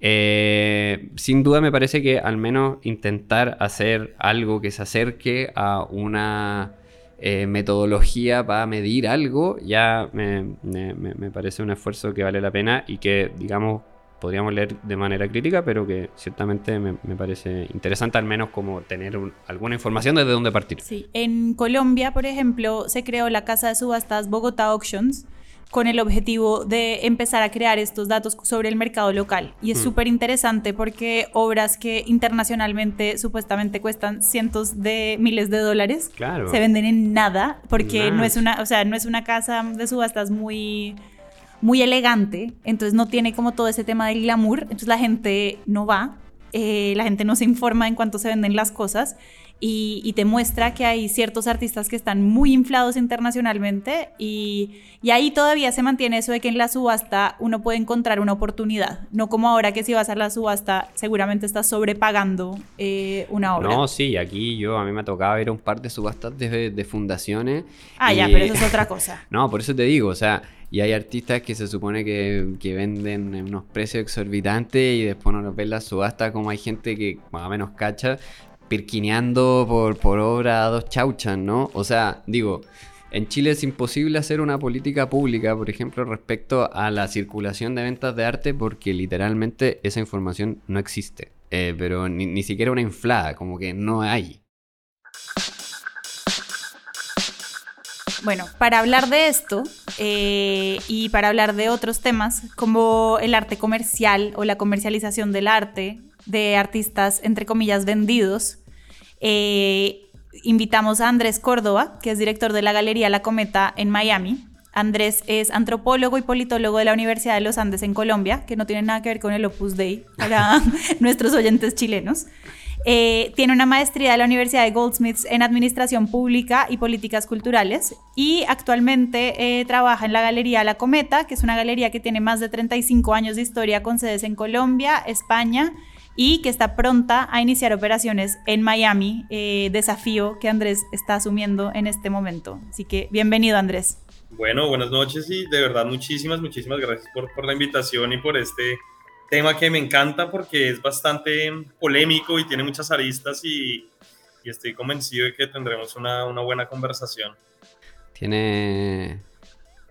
Eh, sin duda me parece que al menos intentar hacer algo que se acerque a una eh, metodología para medir algo ya me, me- parece un esfuerzo que vale la pena y que digamos podríamos leer de manera crítica pero que ciertamente me, me parece interesante al menos como tener un- alguna información desde dónde partir. Sí, en Colombia, por ejemplo, se creó la casa de subastas Bogotá Auctions con el objetivo de empezar a crear estos datos sobre el mercado local. Y es Mm. súper interesante porque obras que internacionalmente supuestamente cuestan cientos de miles de dólares Claro. se venden en nada porque Nada. no es una, o sea, no es una casa de subastas muy muy elegante, entonces no tiene como todo ese tema del glamour, entonces la gente no va, eh, la gente no se informa en cuánto se venden las cosas y, y te muestra que hay ciertos artistas que están muy inflados internacionalmente y, y ahí todavía se mantiene eso de que en la subasta uno puede encontrar una oportunidad, no como ahora que si vas a la subasta seguramente estás sobrepagando eh, una obra. No, sí, aquí yo a mí me ha tocado ir a un par de subastas de, de fundaciones. ah, ya, y- pero eso es otra cosa. No, por eso te digo, o sea, y hay artistas que se supone que, que venden en unos precios exorbitantes y después no los ven la subasta, como hay gente que más o menos cacha, pirquineando por, por obra a dos chauchas, ¿no? O sea, digo, en Chile es imposible hacer una política pública, por ejemplo, respecto a la circulación de ventas de arte porque literalmente esa información no existe. Eh, pero ni, ni siquiera una inflada, como que no hay. Bueno, para hablar de esto eh, y para hablar de otros temas como el arte comercial o la comercialización del arte de artistas, entre comillas, vendidos, eh, invitamos a Andrés Córdoba, que es director de la Galería La Cometa en Miami. Andrés es antropólogo y politólogo de la Universidad de los Andes en Colombia, que no tiene nada que ver con el Opus Dei para nuestros oyentes chilenos. Eh, tiene una maestría de la Universidad de Goldsmiths en Administración Pública y Políticas Culturales y actualmente eh, trabaja en la Galería La Cometa, que es una galería que tiene más de 35 años de historia con sedes en Colombia, España y que está pronta a iniciar operaciones en Miami, eh, desafío que Andrés está asumiendo en este momento. Así que bienvenido Andrés. Bueno, buenas noches y de verdad muchísimas, muchísimas gracias por, por la invitación y por este tema que me encanta porque es bastante polémico y tiene muchas aristas y, y estoy convencido de que tendremos una, una buena conversación. Tiene,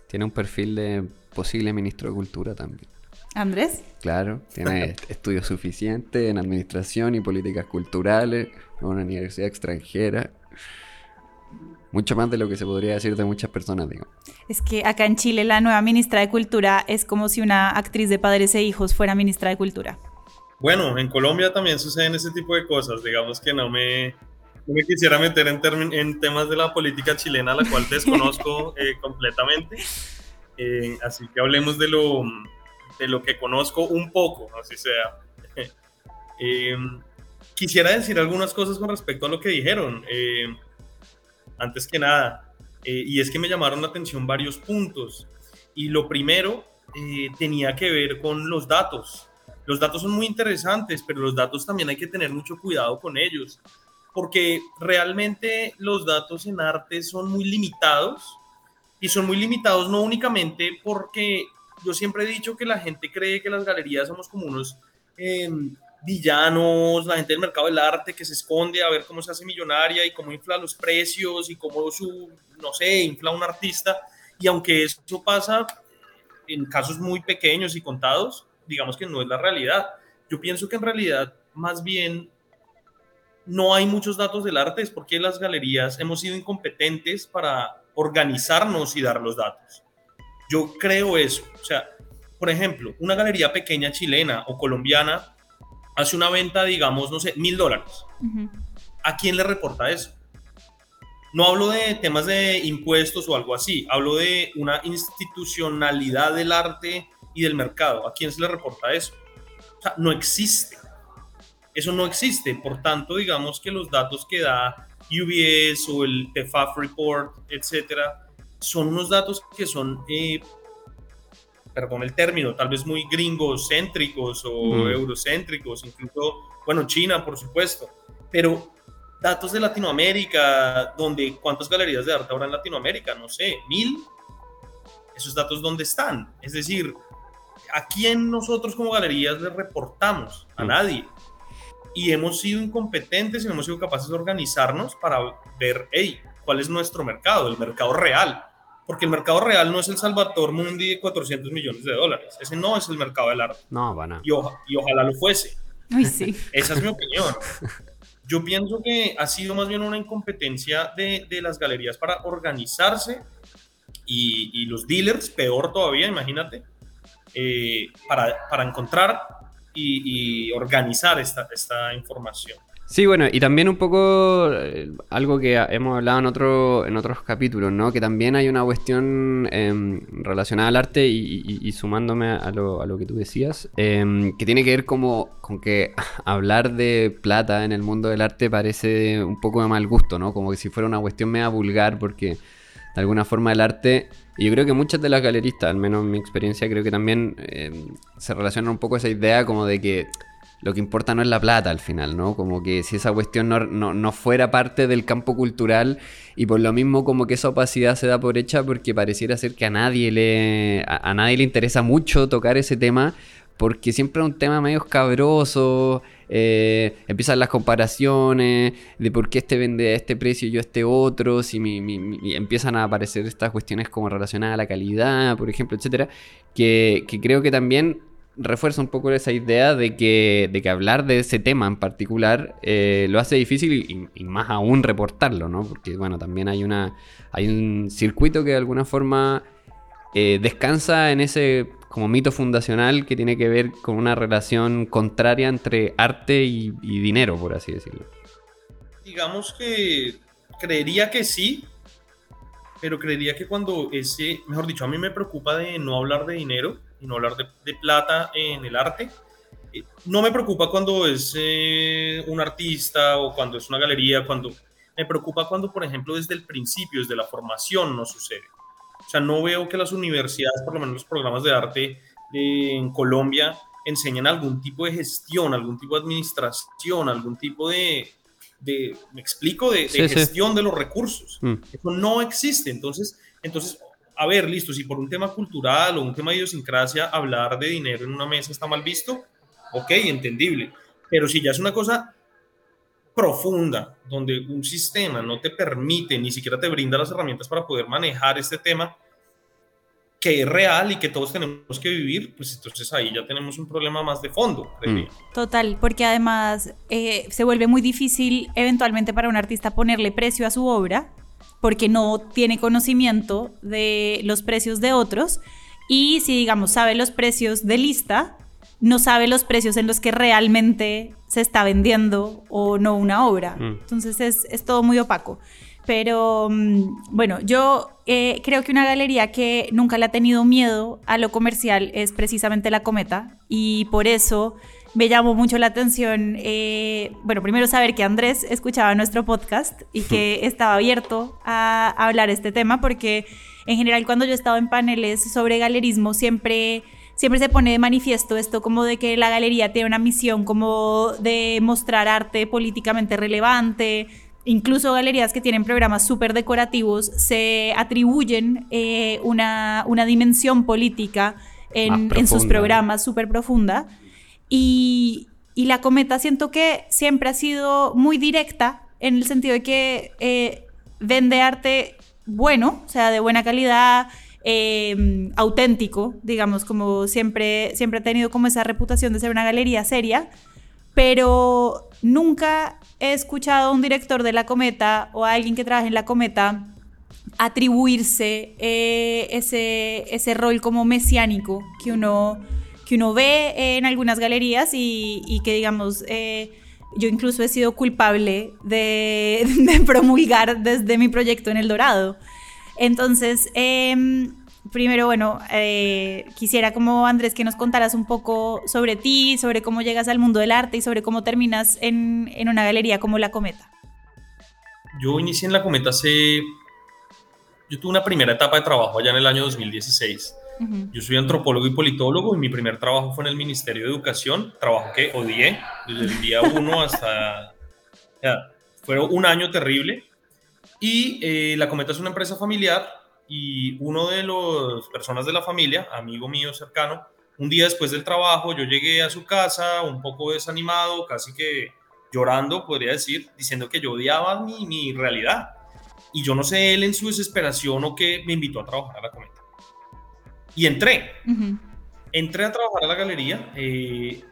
tiene un perfil de posible ministro de Cultura también. Andrés. Claro, tiene estudios suficientes en administración y políticas culturales, en una universidad extranjera. mucho más de lo que se podría decir de muchas personas, digo. Es que acá en Chile la nueva ministra de Cultura es como si una actriz de padres e hijos fuera ministra de Cultura. Bueno, en Colombia también suceden ese tipo de cosas, digamos que no me, me quisiera meter en, en, temas de la política chilena, la cual desconozco eh, completamente, eh, así que hablemos de lo, de lo que conozco un poco, así sea. Eh, quisiera decir algunas cosas con respecto a lo que dijeron. antes que nada, y es que me llamaron la atención varios puntos. Y lo primero tenía que ver con los datos. Los datos son muy interesantes, pero los datos también hay que tener mucho cuidado con ellos, porque realmente los datos en arte son muy limitados y son muy limitados no únicamente porque yo siempre he dicho que la gente cree que las galerías somos como unos em, villanos, la gente del mercado del arte que se esconde a ver cómo se hace millonaria y cómo infla los precios y cómo su, no sé, infla un artista. Y aunque eso pasa en casos muy pequeños y contados, digamos que no es la realidad. Yo pienso que en realidad más bien no hay muchos datos del arte, es porque las galerías hemos sido incompetentes para organizarnos y dar los datos. Yo creo eso. O sea, por ejemplo, una galería pequeña chilena o colombiana hace una venta, digamos, no sé, mil dólares. ¿A quién le reporta eso? No hablo de temas de impuestos o algo así, hablo de una institucionalidad del arte y del mercado. ¿A quién se le reporta eso? O sea, no existe. Eso no existe. Por tanto, digamos que los datos que da UBS o el TEFAF Report, etcétera, son unos datos que son, eh, perdón el término, tal vez muy gringocéntricos o mm. eurocéntricos, incluso, bueno, China, por supuesto, pero datos de Latinoamérica, donde cuántas galerías de arte habrá en Latinoamérica, no sé, mil. Esos datos dónde están? Es decir, ¿a quién nosotros como galerías le reportamos? A mm. nadie. Y hemos sido incompetentes y no hemos sido capaces de organizarnos para ver, hey, ¿cuál es nuestro mercado? El mercado real. Porque el mercado real no es el Salvador Mundi de 400 millones de dólares. Ese no es el mercado del arte. No, van y, y ojalá lo fuese. Ay, sí. Esa es mi opinión. Yo pienso que ha sido más bien una incompetencia de, de las galerías para organizarse y, y, los dealers, peor todavía, imagínate, eh, para, para, encontrar y, organizar esta, esta información. Sí, bueno, y también un poco eh, algo que hemos hablado en, otro, en otros capítulos, ¿no? Que también hay una cuestión em, relacionada al arte y, sumándome a lo, a lo, que tú decías, em, que tiene que ver como con que hablar de plata en el mundo del arte parece un poco de mal gusto, ¿no? Como que si fuera una cuestión media vulgar porque de alguna forma el arte, y yo creo que muchas de las galeristas, al menos en mi experiencia, creo que también eh, se relaciona un poco esa idea como de que lo que importa no es la plata al final, ¿no? Como que si esa cuestión no, fuera parte del campo cultural y por lo mismo como que esa opacidad se da por hecha porque pareciera ser que a nadie le, a nadie le interesa mucho tocar ese tema porque siempre es un tema medio escabroso, eh, empiezan las comparaciones de por qué este vende a este precio y yo a este otro, si mi, empiezan a aparecer estas cuestiones como relacionadas a la calidad, por ejemplo, etcétera, que, creo que también refuerza un poco esa idea de que, de que hablar de ese tema en particular eh, lo hace difícil y, más aún reportarlo, ¿no? Porque, bueno, también hay, una, hay un circuito que de alguna forma eh, descansa en ese como mito fundacional que tiene que ver con una relación contraria entre arte y, dinero, por así decirlo. Digamos que creería que sí, pero creería que cuando ese, mejor dicho, a mí me preocupa de no hablar de dinero y no hablar de, plata en el arte. Eh, no me preocupa cuando es eh, un artista o cuando es una galería, cuando me preocupa cuando, por ejemplo, desde el principio, desde la formación no sucede. O sea, no veo que las universidades, por lo menos los programas de arte en Colombia, enseñen algún tipo de gestión, algún tipo de administración, algún tipo de, me explico, de, gestión de los recursos. Mm. Eso no existe. Entonces, entonces, a ver, listo, si por un tema cultural o un tema de idiosincrasia hablar de dinero en una mesa está mal visto, ok, entendible. Pero si ya es una cosa profunda, donde un sistema no te permite, ni siquiera te brinda las herramientas para poder manejar este tema que es real y que todos tenemos que vivir, pues entonces ahí ya tenemos un problema más de fondo. Mm. Total, porque además eh, se vuelve muy difícil eventualmente para un artista ponerle precio a su obra porque no tiene conocimiento de los precios de otros y si digamos sabe los precios de lista, no sabe los precios en los que realmente se está vendiendo o no una obra. Mm. Entonces es, es, todo muy opaco. Pero mm, bueno, yo eh, creo que una galería que nunca le ha tenido miedo a lo comercial es precisamente La Cometa y por eso me llamó mucho la atención, eh, bueno, primero saber que Andrés escuchaba nuestro podcast y que estaba abierto a, a hablar este tema porque en general cuando yo he estado en paneles sobre galerismo siempre siempre se pone de manifiesto esto como de que la galería tiene una misión como de mostrar arte políticamente relevante. Incluso galerías que tienen programas súper decorativos se atribuyen eh, una, una, dimensión política en, en sus programas súper profunda. Y, la cometa siento que siempre ha sido muy directa en el sentido de que eh, vende arte bueno, o sea, de buena calidad, Em, auténtico, digamos, como siempre, siempre ha tenido como esa reputación de ser una galería seria, pero nunca he escuchado a un director de La Cometa o a alguien que trabaje en La Cometa atribuirse eh, ese, ese rol como mesiánico que uno, que uno ve en algunas galerías y, que, digamos, eh, yo incluso he sido culpable de, promulgar desde mi proyecto en El Dorado. Entonces, em, primero, bueno, eh, quisiera como Andrés que nos contaras un poco sobre ti, sobre cómo llegas al mundo del arte y sobre cómo terminas en, una galería como La Cometa. Yo inicié en La Cometa hace... Yo tuve una primera etapa de trabajo allá en el año 2016. Yo soy antropólogo y politólogo y mi primer trabajo fue en el Ministerio de Educación, trabajo que odié desde el día uno hasta... fue un año terrible y eh, La Cometa es una empresa familiar y uno de las personas de la familia, amigo mío cercano, un día después del trabajo yo llegué a su casa un poco desanimado, casi que llorando, podría decir, diciendo que yo odiaba mi, mi realidad. Y yo no sé él en su desesperación o qué me invitó a trabajar a La Cometa. Y entré. Entré a trabajar a la galería. Eh,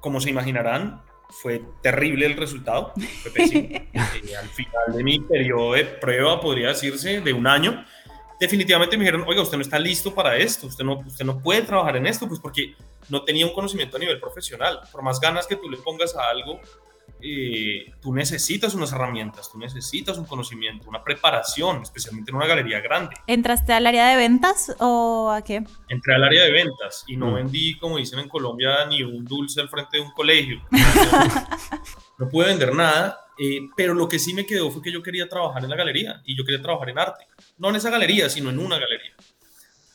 como se imaginarán, fue terrible el resultado, fue pésimo. Eh, al final de mi periodo de prueba, podría decirse, de un año, definitivamente me dijeron, oiga, usted no está listo para esto, usted no, usted no puede trabajar en esto, pues porque no tenía un conocimiento a nivel profesional. Por más ganas que tú le pongas a algo, eh, tú necesitas unas herramientas, tú necesitas un conocimiento, una preparación, especialmente en una galería grande. ¿Entraste al área de ventas o a qué? Entré al área de ventas y no mm. vendí, como dicen en Colombia, ni un dulce al frente de un colegio. no pude vender nada, eh, pero lo que sí me quedó fue que yo quería trabajar en la galería y yo quería trabajar en arte. No en esa galería, sino en una galería.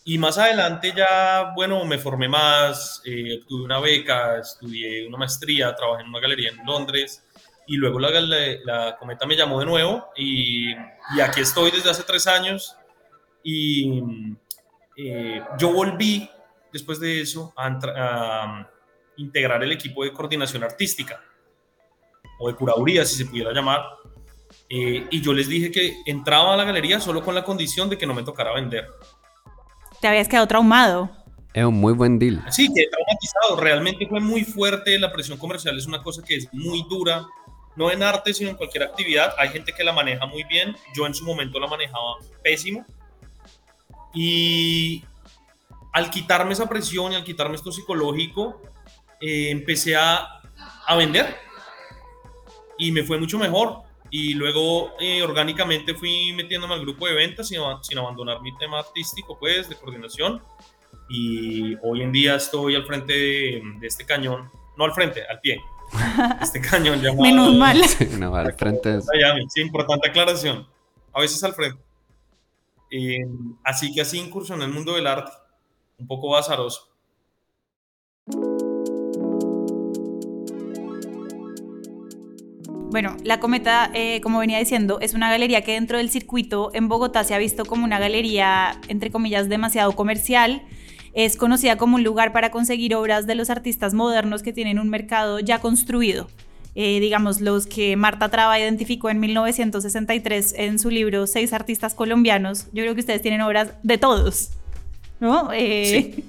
Y más adelante ya, bueno, me formé más, eh, tuve una beca, estudié una maestría, trabajé en una galería en Londres y luego la, la, Cometa me llamó de nuevo y, y, aquí estoy desde hace tres años y eh, yo volví después de eso a, a, integrar el equipo de coordinación artística o de curaduría, si se pudiera llamar. Eh, y yo les dije que entraba a la galería solo con la condición de que no me tocara vender te habías quedado traumado. Es un muy buen deal. Sí, que traumatizado. Realmente fue muy fuerte. La presión comercial es una cosa que es muy dura. No en arte, sino en cualquier actividad. Hay gente que la maneja muy bien. Yo en su momento la manejaba pésimo. Y al quitarme esa presión y al quitarme esto psicológico, eh, empecé a, a vender. Y me fue mucho mejor y luego eh, orgánicamente fui metiéndome al grupo de ventas sin, sin, abandonar mi tema artístico, pues, de coordinación. Y hoy en día estoy al frente de, este cañón, no al frente, al pie. Este cañón llamado... Menos mal. no, al frente es... Sí, importante aclaración. A veces al frente. así que así incursioné en el mundo del arte, un poco azaroso. Bueno, La Cometa, eh, como venía diciendo, es una galería que dentro del circuito en Bogotá se ha visto como una galería, entre comillas, demasiado comercial. Es conocida como un lugar para conseguir obras de los artistas modernos que tienen un mercado ya construido. Eh, digamos, los que Marta Traba identificó en 1963 en su libro Seis artistas colombianos. Yo creo que ustedes tienen obras de todos. ¿No? Eh, sí,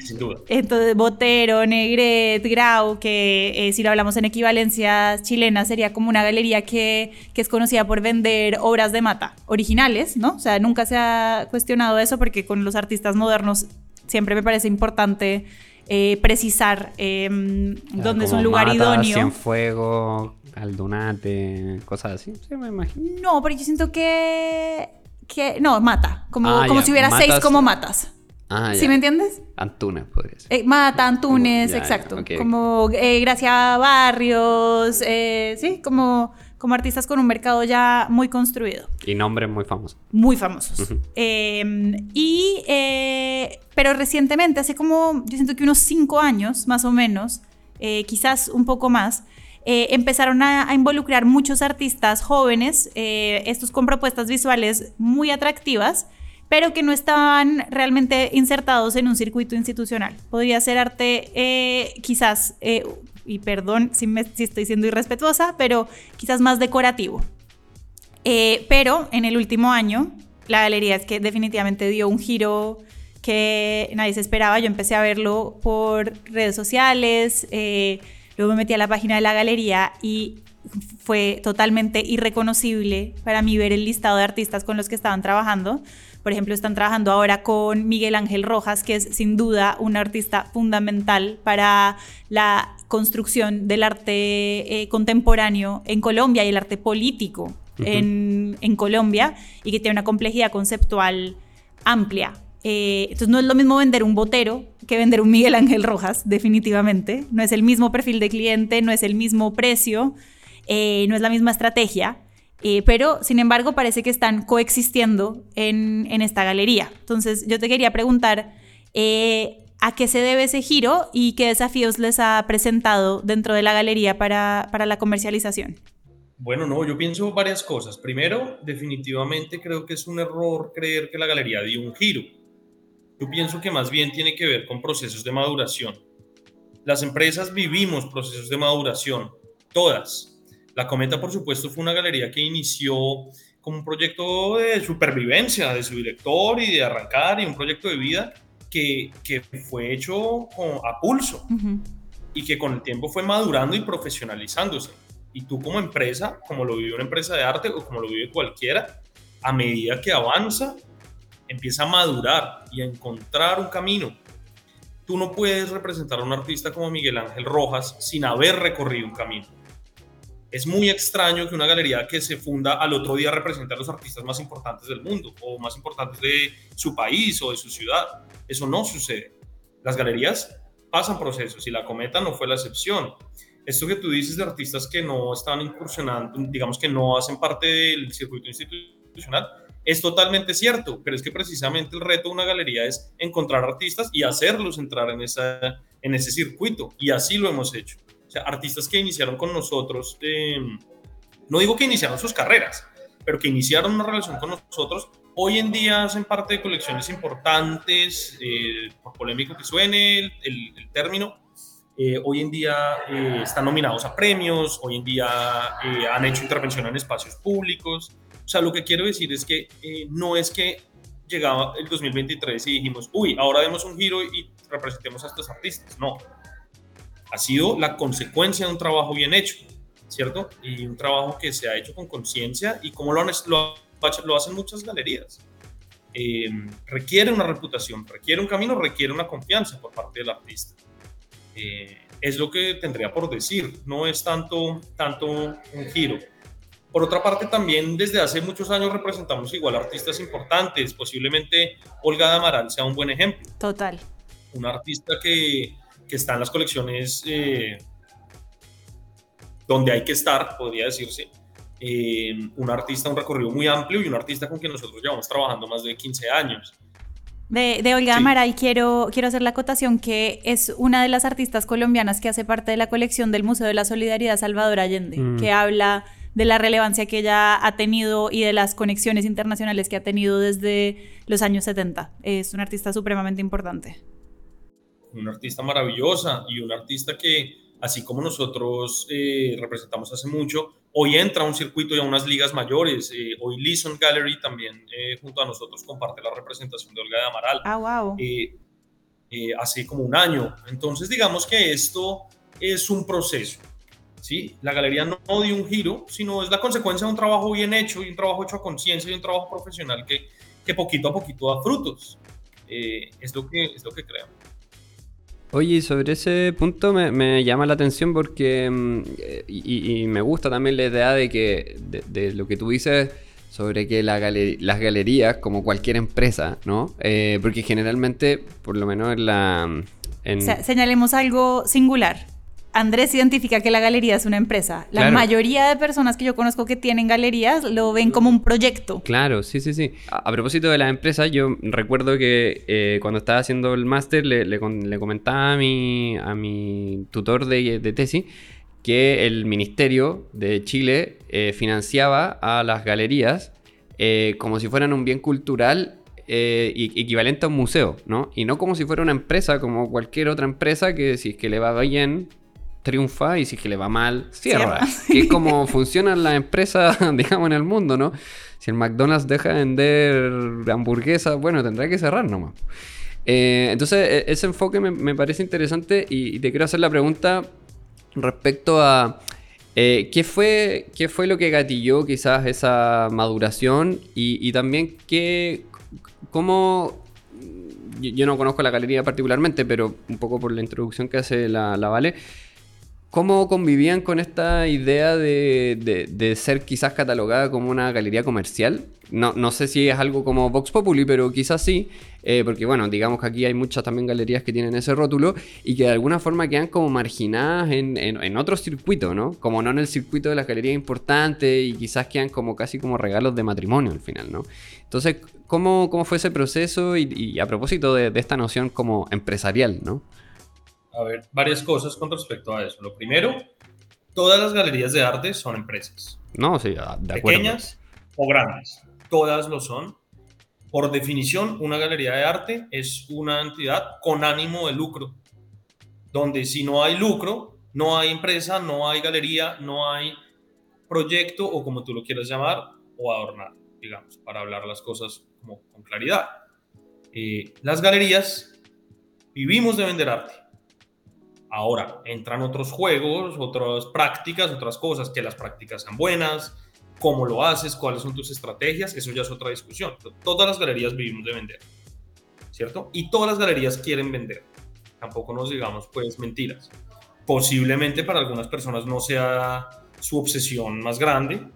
sin duda. Entonces, Botero, Negret, Grau, que eh, si lo hablamos en equivalencias chilenas, sería como una galería que, que, es conocida por vender obras de mata originales, ¿no? O sea, nunca se ha cuestionado eso porque con los artistas modernos siempre me parece importante eh, precisar em, dónde es un lugar idóneo. fuego Aldunate, cosas así. Sí, me imagino. No, pero yo siento que. que no, mata. Como, ah, como si hubiera seis como matas. Ah, ¿Sí me entiendes? Antunes, podría ser. Eh, mata, Antunes, exacto. como eh, Gracia Barrios, eh, sí, como, como artistas con un mercado ya muy construido. Y nombres muy famosos. Muy famosos. Em, y, pero recientemente, hace como, yo siento que unos cinco años, más o menos, quizás un poco más, eh, empezaron a, involucrar muchos artistas jóvenes, eh, estos con propuestas visuales muy atractivas, pero que no estaban realmente insertados en un circuito institucional. Podría ser arte eh, quizás, y perdón si, me, si estoy siendo irrespetuosa, pero quizás más decorativo. pero en el último año, la galería es que definitivamente dio un giro que nadie se esperaba. Yo empecé a verlo por redes sociales, Luego me metí a la página de la galería y fue totalmente irreconocible para mí ver el listado de artistas con los que estaban trabajando. Por ejemplo, están trabajando ahora con Miguel Ángel Rojas, que es sin duda un artista fundamental para la construcción del arte eh, contemporáneo en Colombia y el arte político en, en Colombia y que tiene una complejidad conceptual amplia. Eh, entonces no es lo mismo vender un botero que vender un Miguel Ángel Rojas, definitivamente. No es el mismo perfil de cliente, no es el mismo precio, eh, no es la misma estrategia. Eh, pero, sin embargo, parece que están coexistiendo en, esta galería. Entonces, yo te quería preguntar a qué se debe ese giro y qué desafíos les ha presentado dentro de la galería para, para la comercialización. Bueno, no, yo pienso varias cosas. Primero, definitivamente creo que es un error creer que la galería dio un giro yo pienso que más bien tiene que ver con procesos de maduración. Las empresas vivimos procesos de maduración, todas. La Cometa, por supuesto, fue una galería que inició como un proyecto de supervivencia de su director y de arrancar y un proyecto de vida que, que fue hecho a pulso y que con el tiempo fue madurando y profesionalizándose. Y tú como empresa, como lo vive una empresa de arte o como lo vive cualquiera, a medida que avanza, empieza a madurar y a encontrar un camino. Tú no puedes representar a un artista como Miguel Ángel Rojas sin haber recorrido un camino. Es muy extraño que una galería que se funda al otro día represente a los artistas más importantes del mundo o más importantes de su país o de su ciudad. Eso no sucede. Las galerías pasan procesos y la Cometa no fue la excepción. Esto que tú dices de artistas que no están incursionando, digamos que no hacen parte del circuito institucional, es totalmente cierto, pero es que precisamente el reto de una galería es encontrar artistas y hacerlos entrar en, en ese circuito, y así lo hemos hecho. O sea, artistas que iniciaron con nosotros, em, no digo que iniciaron sus carreras, pero que iniciaron una relación con nosotros, hoy en día hacen parte de colecciones importantes, eh, por polémico que suene el, término, eh, hoy en día eh, están nominados a premios, hoy en día han hecho intervención en espacios públicos, o sea, lo que quiero decir es que eh, no es que llegaba el 2023 y dijimos, uy, ahora demos un giro y representemos a estos artistas. No. Ha sido la consecuencia de un trabajo bien hecho, ¿cierto? Y un trabajo que se ha hecho con conciencia y como lo, lo, lo, hacen muchas galerías. Eh, requiere una reputación, requiere un camino, requiere una confianza por parte del artista. Eh, es lo que tendría por decir, no es tanto, tanto un giro. Por otra parte, también desde hace muchos años representamos igual artistas importantes. Posiblemente Olga de Amaral sea un buen ejemplo. Total. Un artista que, que está en las colecciones eh, donde hay que estar, podría decirse. Eh, un artista, un recorrido muy amplio y un artista con quien nosotros llevamos trabajando más de 15 años. De, de, Olga Amaral quiero, quiero hacer la acotación que es una de las artistas colombianas que hace parte de la colección del Museo de la Solidaridad Salvador Allende, mm. que habla de la relevancia que ella ha tenido y de las conexiones internacionales que ha tenido desde los años 70. Es una artista supremamente importante. Una artista maravillosa y una artista que así como nosotros eh, representamos hace mucho, hoy entra un circuito y a unas ligas mayores. Eh, hoy Lison Gallery también eh, junto a nosotros comparte la representación de Olga de Amaral. Ah, wow. hace como un año. Entonces, digamos que esto es un proceso. ¿sí? La galería no, dio un giro, sino es la consecuencia de un trabajo bien hecho y un trabajo hecho a conciencia y un trabajo profesional que, que poquito a poquito da frutos. es, lo que, es lo que creo. Oye, sobre ese punto me, llama la atención porque, mm, y, me gusta también la idea de que, de, lo que tú dices sobre que las galerías, como cualquier empresa, ¿no? Eh, porque generalmente, por lo menos en la... En... señalemos algo singular. Andrés identifica que la galería es una empresa. La mayoría de personas que yo conozco que tienen galerías lo ven como un proyecto. Claro, sí, sí, sí. A, propósito de las empresas, yo recuerdo que eh, cuando estaba haciendo el máster le, comentaba a mi, a mi tutor de, tesis que el Ministerio de Chile eh, financiaba a las galerías eh, como si fueran un bien cultural equivalente a un museo, ¿no? Y no como si fuera una empresa, como cualquier otra empresa que si es que le va bien, triunfa y si es que le va mal, cierra. Que es como funcionan las empresas, digamos, en el mundo, ¿no? Si el McDonald's deja de vender hamburguesas, bueno, tendrá que cerrar nomás. Eh, entonces, e, ese enfoque me, parece interesante y, te quiero hacer la pregunta respecto a eh, ¿qué, fue, qué fue lo que gatilló quizás esa maduración y, también qué, cómo... Yo, no conozco la galería particularmente, pero un poco por la introducción que hace la, la Vale. ¿Cómo convivían con esta idea de, ser quizás catalogada como una galería comercial? No, no, sé si es algo como Vox Populi, pero quizás sí, eh, porque bueno, digamos que aquí hay muchas también galerías que tienen ese rótulo y que de alguna forma quedan como marginadas en, en, otro circuito, ¿no? Como no en el circuito de las galerías importantes y quizás quedan como casi como regalos de matrimonio al final, ¿no? Entonces, ¿cómo, cómo fue ese proceso y, a propósito de, de esta noción como empresarial, ¿no? A ver varias cosas con respecto a eso. Lo primero, todas las galerías de arte son empresas. No, sí, ah, de acuerdo. Pequeñas o grandes, todas lo son. Por definición, una galería de arte es una entidad con ánimo de lucro, donde si no hay lucro, no hay empresa, no hay galería, no hay proyecto o como tú lo quieras llamar, o adornar, digamos, para hablar las cosas como con claridad. Eh, las galerías vivimos de vender arte Ahora, entran otros juegos, otras prácticas, otras cosas, que las prácticas sean buenas, cómo lo haces, cuáles son tus estrategias, eso ya es otra discusión. Todas las galerías vivimos de vender, ¿cierto? Y todas las galerías quieren vender. Tampoco nos digamos, pues, mentiras. Posiblemente para algunas personas no sea su obsesión más grande,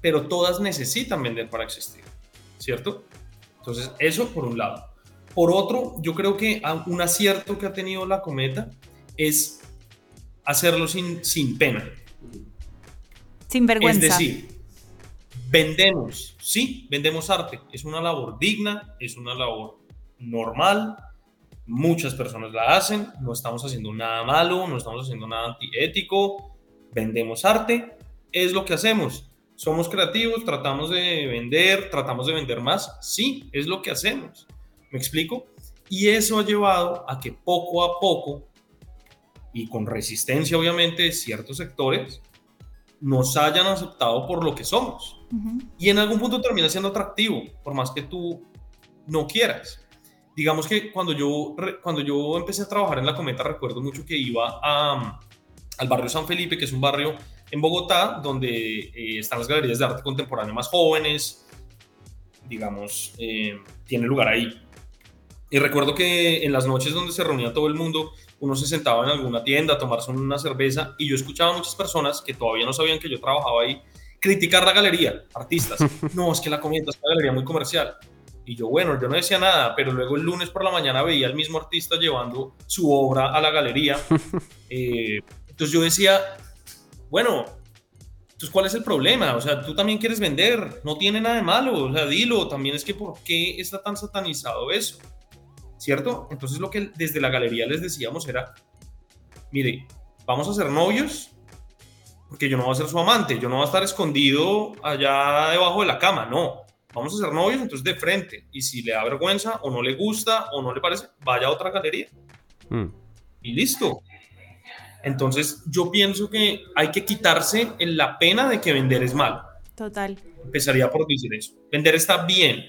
pero todas necesitan vender para existir, ¿cierto? Entonces, eso por un lado. Por otro, yo creo que un acierto que ha tenido la cometa es hacerlo sin, sin pena. Sin vergüenza. Es decir, vendemos, sí, vendemos arte. Es una labor digna, es una labor normal. Muchas personas la hacen, no estamos haciendo nada malo, no estamos haciendo nada antiético. Vendemos arte, es lo que hacemos. Somos creativos, tratamos de vender, tratamos de vender más. Sí, es lo que hacemos. ¿Me explico? Y eso ha llevado a que poco a poco y con resistencia obviamente de ciertos sectores, nos hayan aceptado por lo que somos. Y en algún punto termina siendo atractivo, por más que tú no quieras. Digamos que cuando yo, cuando yo empecé a trabajar en la Cometa, recuerdo mucho que iba a, al barrio San Felipe, que es un barrio en Bogotá, donde eh, están las galerías de arte contemporáneo más jóvenes, digamos, eh, tiene lugar ahí. Y recuerdo que en las noches donde se reunía todo el mundo, uno se sentaba en alguna tienda a tomarse una cerveza y yo escuchaba a muchas personas que todavía no sabían que yo trabajaba ahí criticar la galería, artistas. No, es que la comida es una galería muy comercial. Y yo, bueno, yo no decía nada, pero luego el lunes por la mañana veía al mismo artista llevando su obra a la galería. Eh, entonces yo decía, bueno, entonces ¿cuál es el problema? O sea, tú también quieres vender, no tiene nada de malo, o sea, dilo, también es que ¿por qué está tan satanizado eso? ¿Cierto? Entonces lo que desde la galería les decíamos era, mire, vamos a ser novios, porque yo no voy a ser su amante, yo no voy a estar escondido allá debajo de la cama, no. Vamos a ser novios, entonces de frente. Y si le da vergüenza o no le gusta o no le parece, vaya a otra galería. Mm. Y listo. Entonces, yo pienso que hay que quitarse la pena de que vender es malo. Total. Empezaría por decir eso. Vender está bien.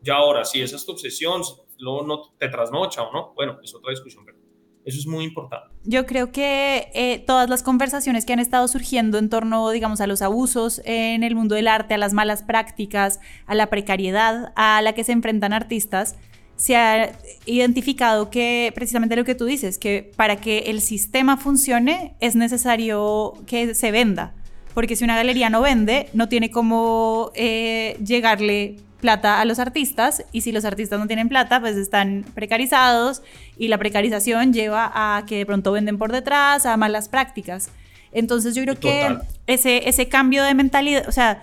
Ya ahora, si esa es tu obsesión, luego no te trasnocha o no, bueno, es otra discusión. Eso es muy importante. Yo creo que eh, todas las conversaciones que han estado surgiendo en torno, digamos, a los abusos en el mundo del arte, a las malas prácticas, a la precariedad a la que se enfrentan artistas, se ha identificado que precisamente lo que tú dices, que para que el sistema funcione es necesario que se venda. Porque si una galería no vende, no tiene cómo eh, llegarle plata a los artistas y si los artistas no tienen plata, pues están precarizados y la precarización lleva a que de pronto venden por detrás, a malas prácticas. Entonces yo creo que ese, ese cambio de mentalidad, o sea,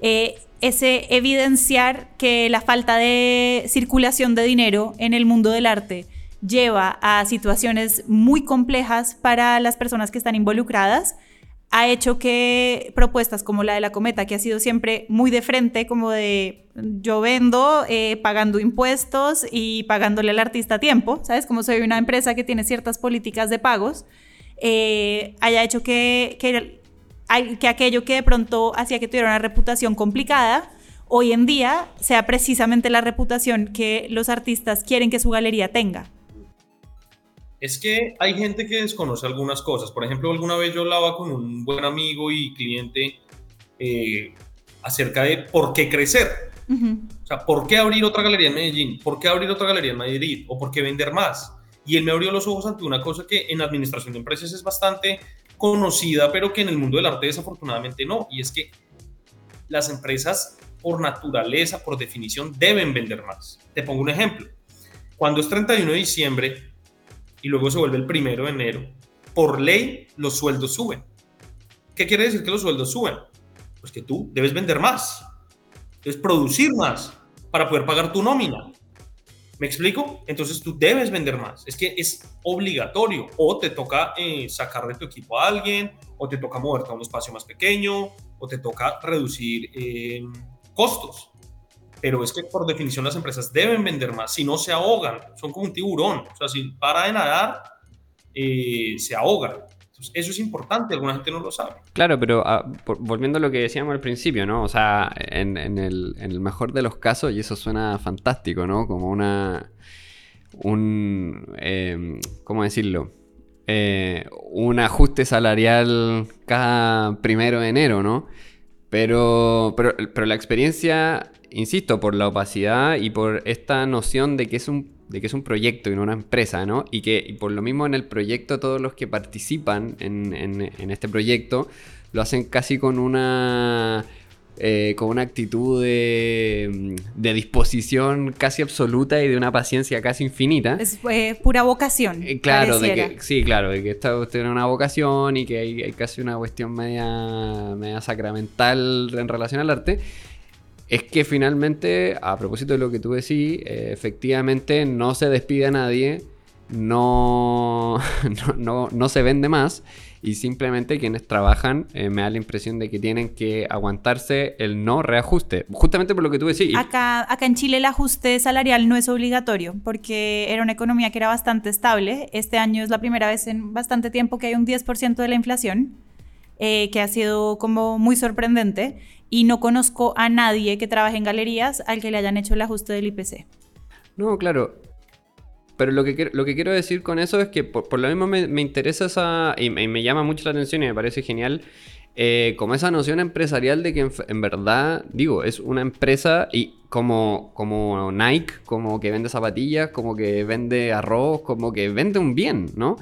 eh, ese evidenciar que la falta de circulación de dinero en el mundo del arte lleva a situaciones muy complejas para las personas que están involucradas, ha hecho que propuestas como la de la cometa, que ha sido siempre muy de frente, como de yo vendo eh, pagando impuestos y pagándole al artista a tiempo, ¿sabes? Como soy una empresa que tiene ciertas políticas de pagos, eh, haya hecho que, que, que aquello que de pronto hacía que tuviera una reputación complicada, hoy en día sea precisamente la reputación que los artistas quieren que su galería tenga es que hay gente que desconoce algunas cosas. Por ejemplo, alguna vez yo hablaba con un buen amigo y cliente eh, acerca de por qué crecer. O sea, ¿por qué abrir otra galería en Medellín? ¿Por qué abrir otra galería en Madrid? ¿O por qué vender más? Y él me abrió los ojos ante una cosa que en administración de empresas es bastante conocida, pero que en el mundo del arte desafortunadamente no. Y es que las empresas, por naturaleza, por definición, deben vender más. Te pongo un ejemplo. Cuando es 31 de diciembre, y luego se vuelve el primero de enero, por ley los sueldos suben. ¿Qué quiere decir que los sueldos suben? Pues que tú debes vender más, debes producir más para poder pagar tu nómina. ¿Me explico? Entonces tú debes vender más. Es que es obligatorio. O te toca eh, sacar de tu equipo a alguien, o te toca moverte a un espacio más pequeño, o te toca reducir eh, costos pero es que por definición las empresas deben vender más, si no se ahogan, son como un tiburón, o sea, si para de nadar, eh, se ahogan. eso es importante, alguna gente no lo sabe. Claro, pero ah, volviendo a lo que decíamos al principio, ¿no? O sea, en, el, mejor de los casos, y eso suena fantástico, ¿no? Como una... un... Eh, ¿Cómo decirlo? Eh, un ajuste salarial cada primero de enero, ¿no? Pero, pero, pero la experiencia insisto, por la opacidad y por esta noción de que es un, de que es un proyecto y no una empresa, ¿no? Y que por lo mismo en el proyecto todos los que participan en, este proyecto lo hacen casi con una... Eh, con una actitud de, disposición casi absoluta y de una paciencia casi infinita. Es eh, pura vocación. Eh, claro, de que, sí, claro, de que esta tiene una vocación y que hay, hay, casi una cuestión media, media sacramental en relación al arte es que finalmente, a propósito de lo que tú decís, eh, efectivamente no se despide a nadie, no, no, no, se vende más y simplemente quienes trabajan eh, me da la impresión de que tienen que aguantarse el no reajuste, justamente por lo que tú decís. Acá, acá en Chile el ajuste salarial no es obligatorio porque era una economía que era bastante estable. Este año es la primera vez en bastante tiempo que hay un 10% de la inflación. Eh, que ha sido como muy sorprendente y no conozco a nadie que trabaje en galerías al que le hayan hecho el ajuste del IPC. No, claro. Pero lo que, lo que quiero decir con eso es que por, lo mismo me, interesa esa. Y me, llama mucho la atención y me parece genial. Eh, como esa noción empresarial de que en, verdad, digo, es una empresa y como, como Nike, como que vende zapatillas, como que vende arroz, como que vende un bien, ¿no?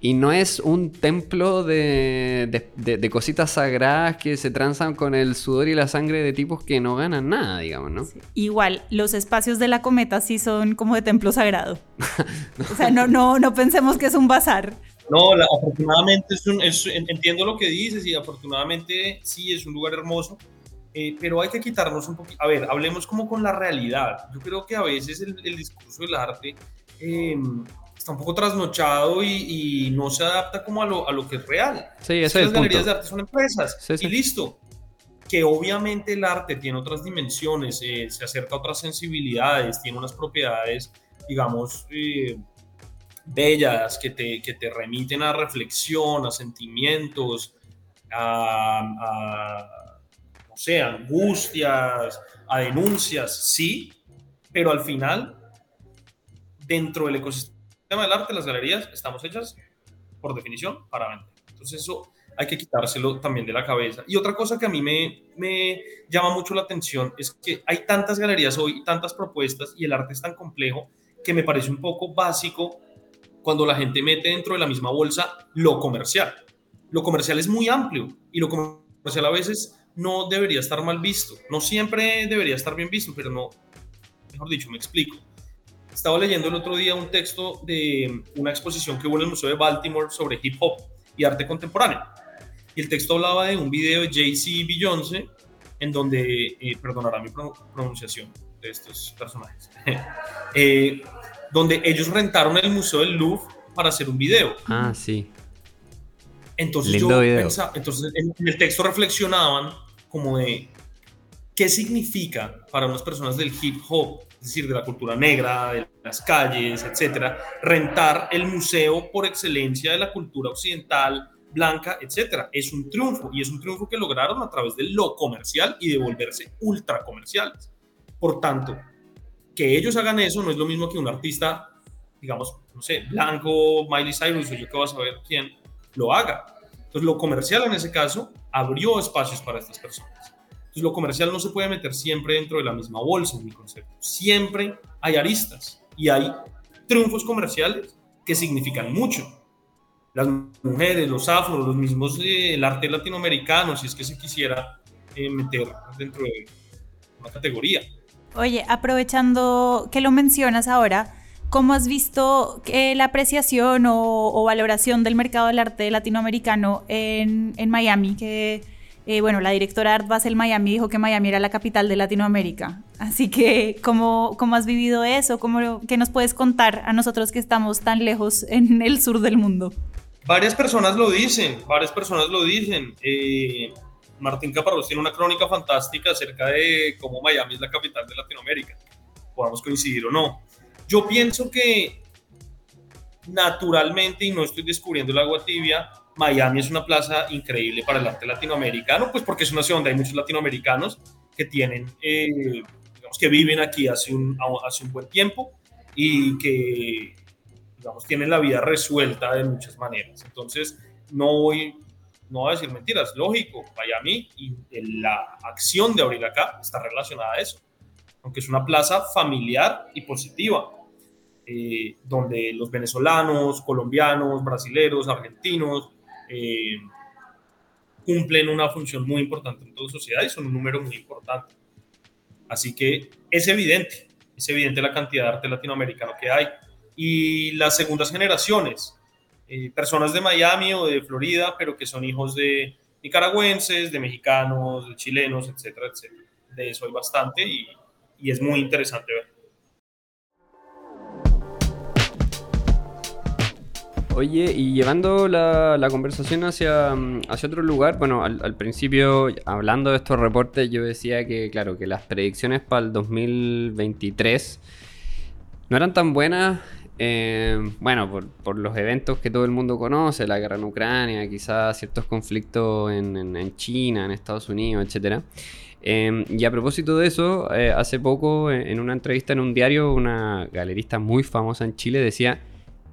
Y no es un templo de, de, cositas sagradas que se transan con el sudor y la sangre de tipos que no ganan nada, digamos, ¿no? Igual, los espacios de la cometa sí son como de templo sagrado. O sea, no, no, no pensemos que es un bazar. No, afortunadamente es un, entiendo lo que dices y afortunadamente sí es un lugar hermoso, eh, pero hay que quitarnos un poquito. A ver, hablemos como con la realidad. Yo creo que a veces el, discurso del arte eh, está un poco trasnochado y, no se adapta como a lo, a lo que es real. Sí, ese es Las galerías de arte son empresas y listo. Que obviamente el arte tiene otras dimensiones, se acerca a otras sensibilidades, tiene unas propiedades, digamos, eh, bellas que te, que te remiten a reflexión, a sentimientos, a, a no sé, angustias, a denuncias, sí, pero al final, dentro del ecosistema del arte, las galerías estamos hechas, por definición, para vender. Entonces eso hay que quitárselo también de la cabeza. Y otra cosa que a mí me, me llama mucho la atención es que hay tantas galerías hoy, tantas propuestas y el arte es tan complejo que me parece un poco básico cuando la gente mete dentro de la misma bolsa lo comercial. Lo comercial es muy amplio y lo comercial a veces no debería estar mal visto. No siempre debería estar bien visto, pero no, mejor dicho, me explico. Estaba leyendo el otro día un texto de una exposición que hubo en el Museo de Baltimore sobre hip hop y arte contemporáneo. Y el texto hablaba de un video de Jay-Z y Beyoncé, en donde, eh, perdonará mi pronunciación de estos personajes, eh, donde ellos rentaron el Museo del Louvre para hacer un video. Ah, sí. Entonces yo Pensaba, entonces en el texto reflexionaban como de qué significa para unas personas del hip hop, decir, de la cultura negra, de las calles, etcétera, rentar el museo por excelencia de la cultura occidental, blanca, etcétera. Es un triunfo y es un triunfo que lograron a través de lo comercial y de volverse ultra comerciales. Por tanto, que ellos hagan eso no es lo mismo que un artista, digamos, no sé, blanco, Miley Cyrus o yo que vas a ver quién lo haga. Entonces, lo comercial en ese caso abrió espacios para estas personas. Entonces, lo comercial no se puede meter siempre dentro de la misma bolsa, en mi concepto. Siempre hay aristas y hay triunfos comerciales que significan mucho. Las mujeres, los afros, los mismos, eh, el arte latinoamericano, si es que se quisiera eh, meter dentro de una categoría. Oye, aprovechando que lo mencionas ahora, ¿cómo has visto que la apreciación o, valoración del mercado del arte latinoamericano en, Miami? Eh, bueno, la directora Art Basel Miami dijo que Miami era la capital de Latinoamérica. Así que, ¿cómo, cómo has vivido eso? ¿Cómo, ¿Qué nos puedes contar a nosotros que estamos tan lejos en el sur del mundo? Varias personas lo dicen, varias personas lo dicen. Eh, Martín Caparrós tiene una crónica fantástica acerca de cómo Miami es la capital de Latinoamérica. Podamos coincidir o no. Yo pienso que naturalmente, y no estoy descubriendo el agua tibia, Miami es una plaza increíble para el arte latinoamericano, pues porque es una ciudad donde hay muchos latinoamericanos que tienen, eh, digamos, que viven aquí hace un, hace un buen tiempo y que, digamos, tienen la vida resuelta de muchas maneras. Entonces, no voy no voy a decir mentiras, lógico, Miami y la acción de abrir acá está relacionada a eso, aunque es una plaza familiar y positiva, eh, donde los venezolanos, colombianos, brasileros, argentinos eh, cumplen una función muy importante en toda la sociedad y son un número muy importante. Así que es evidente, es evidente la cantidad de arte latinoamericano que hay. Y las segundas generaciones, eh, personas de Miami o de Florida, pero que son hijos de nicaragüenses, de mexicanos, de chilenos, etcétera, etcétera. De eso hay bastante y, y es muy interesante ver. Oye, y llevando la, conversación hacia, hacia, otro lugar, bueno, al, principio, hablando de estos reportes, yo decía que, claro, que las predicciones para el 2023 no eran tan buenas eh, bueno, por, los eventos que todo el mundo conoce, la guerra en Ucrania, quizás ciertos conflictos en, China, en Estados Unidos, etc. Eh, y a propósito de eso, eh, hace poco en una entrevista en un diario, una galerista muy famosa en Chile decía,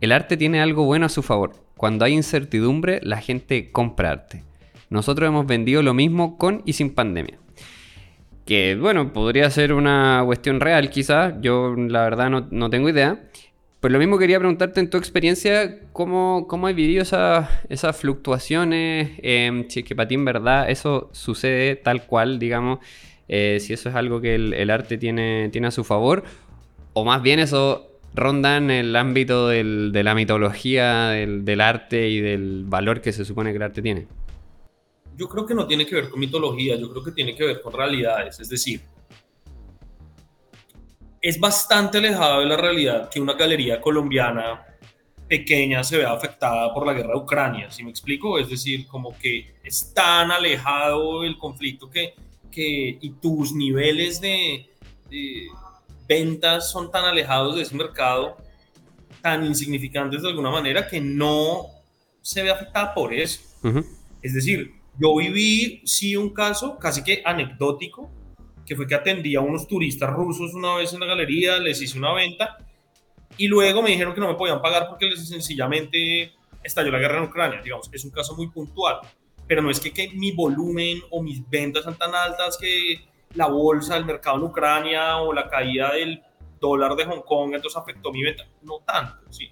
el arte tiene algo bueno a su favor. Cuando hay incertidumbre, la gente compra arte. Nosotros hemos vendido lo mismo con y sin pandemia. Que bueno, podría ser una cuestión real quizás, yo la verdad no, no tengo idea. Pues lo mismo quería preguntarte en tu experiencia, ¿cómo, cómo has vivido esas fluctuaciones? Eh, si es que para ti en verdad eso sucede tal cual, digamos, eh, si eso es algo que el, arte tiene, tiene a su favor, o más bien eso ronda en el ámbito del, de la mitología del, del arte y del valor que se supone que el arte tiene. Yo creo que no tiene que ver con mitología, yo creo que tiene que ver con realidades, es decir, es bastante alejado de la realidad que una galería colombiana pequeña se vea afectada por la guerra de Ucrania, ¿sí me explico? Es decir, como que es tan alejado el conflicto que, que y tus niveles de, ventas son tan alejados de ese mercado tan insignificantes de alguna manera que no se ve afectada por eso. Es decir, yo viví, sí, un caso casi que anecdótico, que fue que atendí a unos turistas rusos una vez en la galería, les hice una venta y luego me dijeron que no me podían pagar porque les sencillamente estalló la guerra en Ucrania. Digamos, es un caso muy puntual, pero no es que, que mi volumen o mis ventas sean tan altas que la bolsa, el mercado en Ucrania o la caída del dólar de Hong Kong, entonces afectó mi venta. No tanto, sí.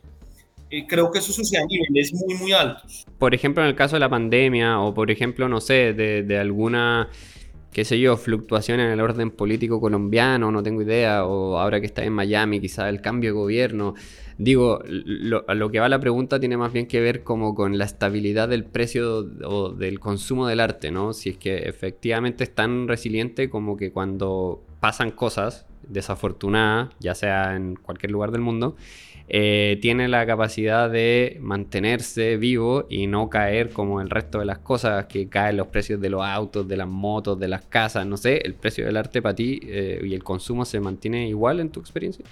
Eh, creo que eso sucede a niveles muy, muy altos. Por ejemplo, en el caso de la pandemia o por ejemplo, no sé, de, de alguna qué sé yo, fluctuación en el orden político colombiano, no tengo idea, o ahora que está en Miami, quizá el cambio de gobierno. Digo, lo, a lo que va la pregunta tiene más bien que ver como con la estabilidad del precio o del consumo del arte, ¿no? Si es que efectivamente es tan resiliente como que cuando pasan cosas desafortunadas, ya sea en cualquier lugar del mundo, eh, tiene la capacidad de mantenerse vivo y no caer como el resto de las cosas, que caen los precios de los autos, de las motos, de las casas, no sé, el precio del arte para ti eh, y el consumo se mantiene igual en tu experiencia?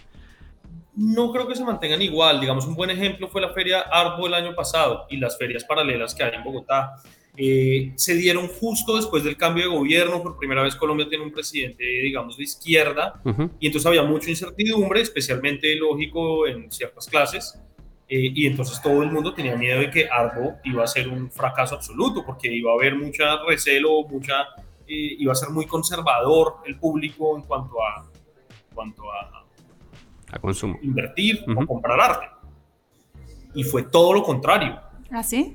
No creo que se mantengan igual. Digamos, un buen ejemplo fue la feria Arbo el año pasado y las ferias paralelas que hay en Bogotá. Eh, se dieron justo después del cambio de gobierno. Por primera vez Colombia tiene un presidente, digamos, de izquierda, y entonces había mucha incertidumbre, especialmente lógico en ciertas clases. Eh, y entonces todo el mundo tenía miedo de que Arbo iba a ser un fracaso absoluto, porque iba a haber mucha recelo, mucha, eh, iba a ser muy conservador el público en cuanto a, cuanto a, a consumo. invertir o comprar arte. Y fue todo lo contrario. ¿Ah, sí?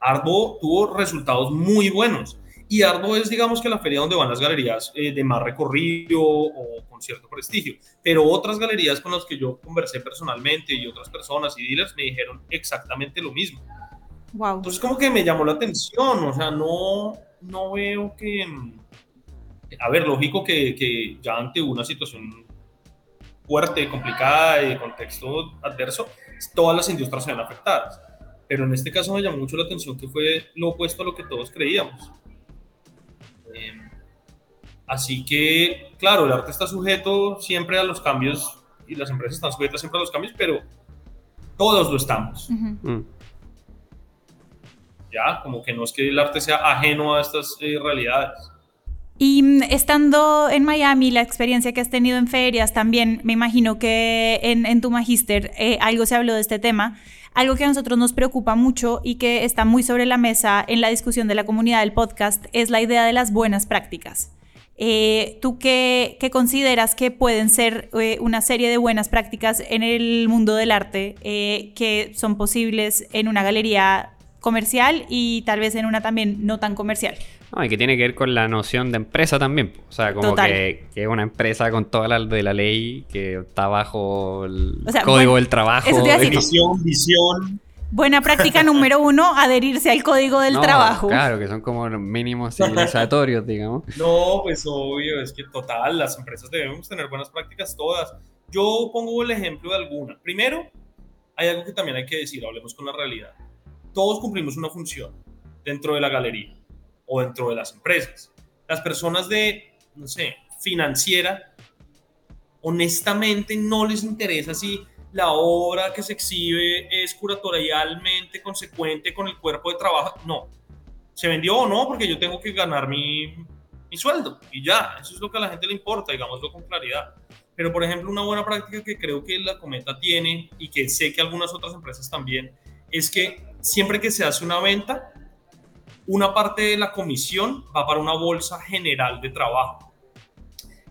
Arbo tuvo resultados muy buenos. Y Arbo es, digamos, que la feria donde van las galerías eh, de más recorrido o con cierto prestigio. Pero otras galerías con las que yo conversé personalmente y otras personas y dealers me dijeron exactamente lo mismo. Wow. Entonces, como que me llamó la atención. O sea, no, no veo que. A ver, lógico que, que ya ante una situación fuerte, complicada, de contexto adverso, todas las industrias se ven afectadas pero en este caso me llamó mucho la atención que fue lo opuesto a lo que todos creíamos. Em, así que, claro, el arte está sujeto siempre a los cambios y las empresas están sujetas siempre a los cambios, pero todos lo estamos. Mm. Ya, como que no es que el arte sea ajeno a estas eh, realidades. Y estando en Miami, la experiencia que has tenido en ferias, también me imagino que en, tu magíster eh, algo se habló de este tema. Algo que a nosotros nos preocupa mucho y que está muy sobre la mesa en la discusión de la comunidad del podcast es la idea de las buenas prácticas. Eh, ¿Tú qué, consideras que pueden ser eh, una serie de buenas prácticas en el mundo del arte que son posibles en una galería comercial y tal vez en una también no tan comercial? Y que tiene que ver con la noción de empresa también. O sea, como que, es una empresa con toda la de la ley que está bajo el código del trabajo. Visión, visión. Buena práctica número uno, adherirse al código del trabajo. Claro, que son como mínimos civilizatorios, digamos. No, pues obvio, es que total, las empresas debemos tener buenas prácticas todas. Yo pongo el ejemplo de alguna. Primero, hay algo que también hay que decir, hablemos con la realidad. Todos cumplimos una función dentro de la galería o dentro de las empresas. Las personas de, no sé, financiera, honestamente no les interesa si la obra que se exhibe es curatorialmente consecuente con el cuerpo de trabajo. No. ¿Se vendió o no? Porque yo tengo que ganar mi, sueldo. Y ya, eso es lo que a la gente le importa, digámoslo con claridad. Pero, por ejemplo, una buena práctica que creo que la Cometa tiene y que sé que algunas otras empresas también, es que siempre que se hace una venta, una parte de la comisión va para una bolsa general de trabajo,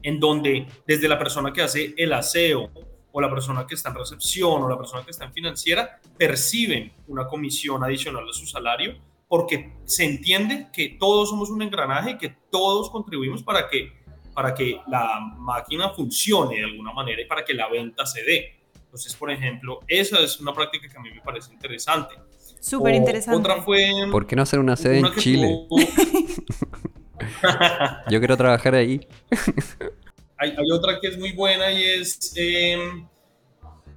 en donde desde la persona que hace el aseo o la persona que está en recepción o la persona que está en financiera perciben una comisión adicional a su salario porque se entiende que todos somos un engranaje y que todos contribuimos para que, para que la máquina funcione de alguna manera y para que la venta se dé. Entonces, por ejemplo, esa es una práctica que a mí me parece interesante. Súper interesante. Otra fue. ¿Por qué no hacer una sede en Chile? Yo quiero trabajar ahí. hay, otra que es muy buena y es. Em,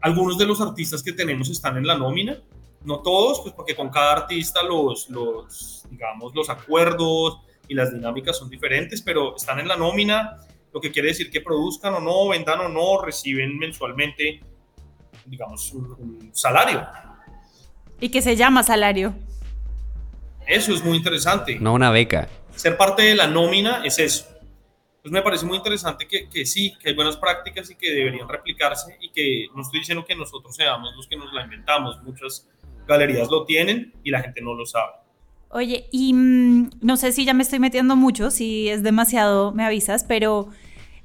algunos de los artistas que tenemos están en la nómina. No todos, pues porque con cada artista los, los, digamos, los acuerdos y las dinámicas son diferentes, pero están en la nómina, lo que quiere decir que produzcan o no, vendan o no, reciben mensualmente digamos, un, salario. ¿Y qué se llama salario? Eso es muy interesante. No una beca. Ser parte de la nómina es eso. Pues me parece muy interesante que, que, sí, que hay buenas prácticas y que deberían replicarse y que no estoy diciendo que nosotros seamos los que nos la inventamos. Muchas galerías lo tienen y la gente no lo sabe. Oye, y mm, no sé si ya me estoy metiendo mucho, si es demasiado me avisas, pero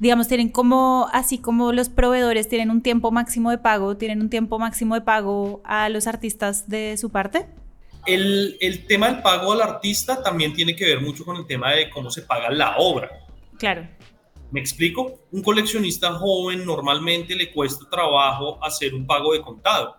digamos, tienen como, así como los proveedores tienen un tiempo máximo de pago, tienen un tiempo máximo de pago a los artistas de su parte. El, el tema del pago al artista también tiene que ver mucho con el tema de cómo se paga la obra. Claro. ¿Me explico? Un coleccionista joven normalmente le cuesta trabajo hacer un pago de contado.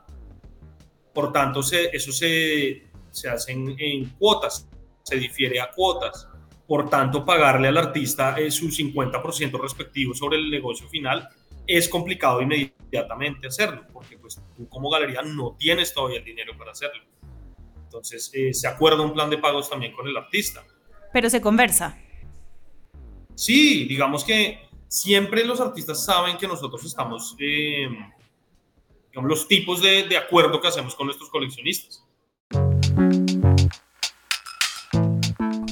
Por tanto, eso se, se hace en, cuotas, se difiere a cuotas. Por tanto, pagarle al artista eh, su 50% respectivo sobre el negocio final es complicado inmediatamente hacerlo, porque pues tú como galería no tienes todavía el dinero para hacerlo. Entonces, eh, se acuerda un plan de pagos también con el artista. Pero se conversa. Sí, digamos que siempre los artistas saben que nosotros estamos, eh, digamos, los tipos de, de acuerdo que hacemos con nuestros coleccionistas.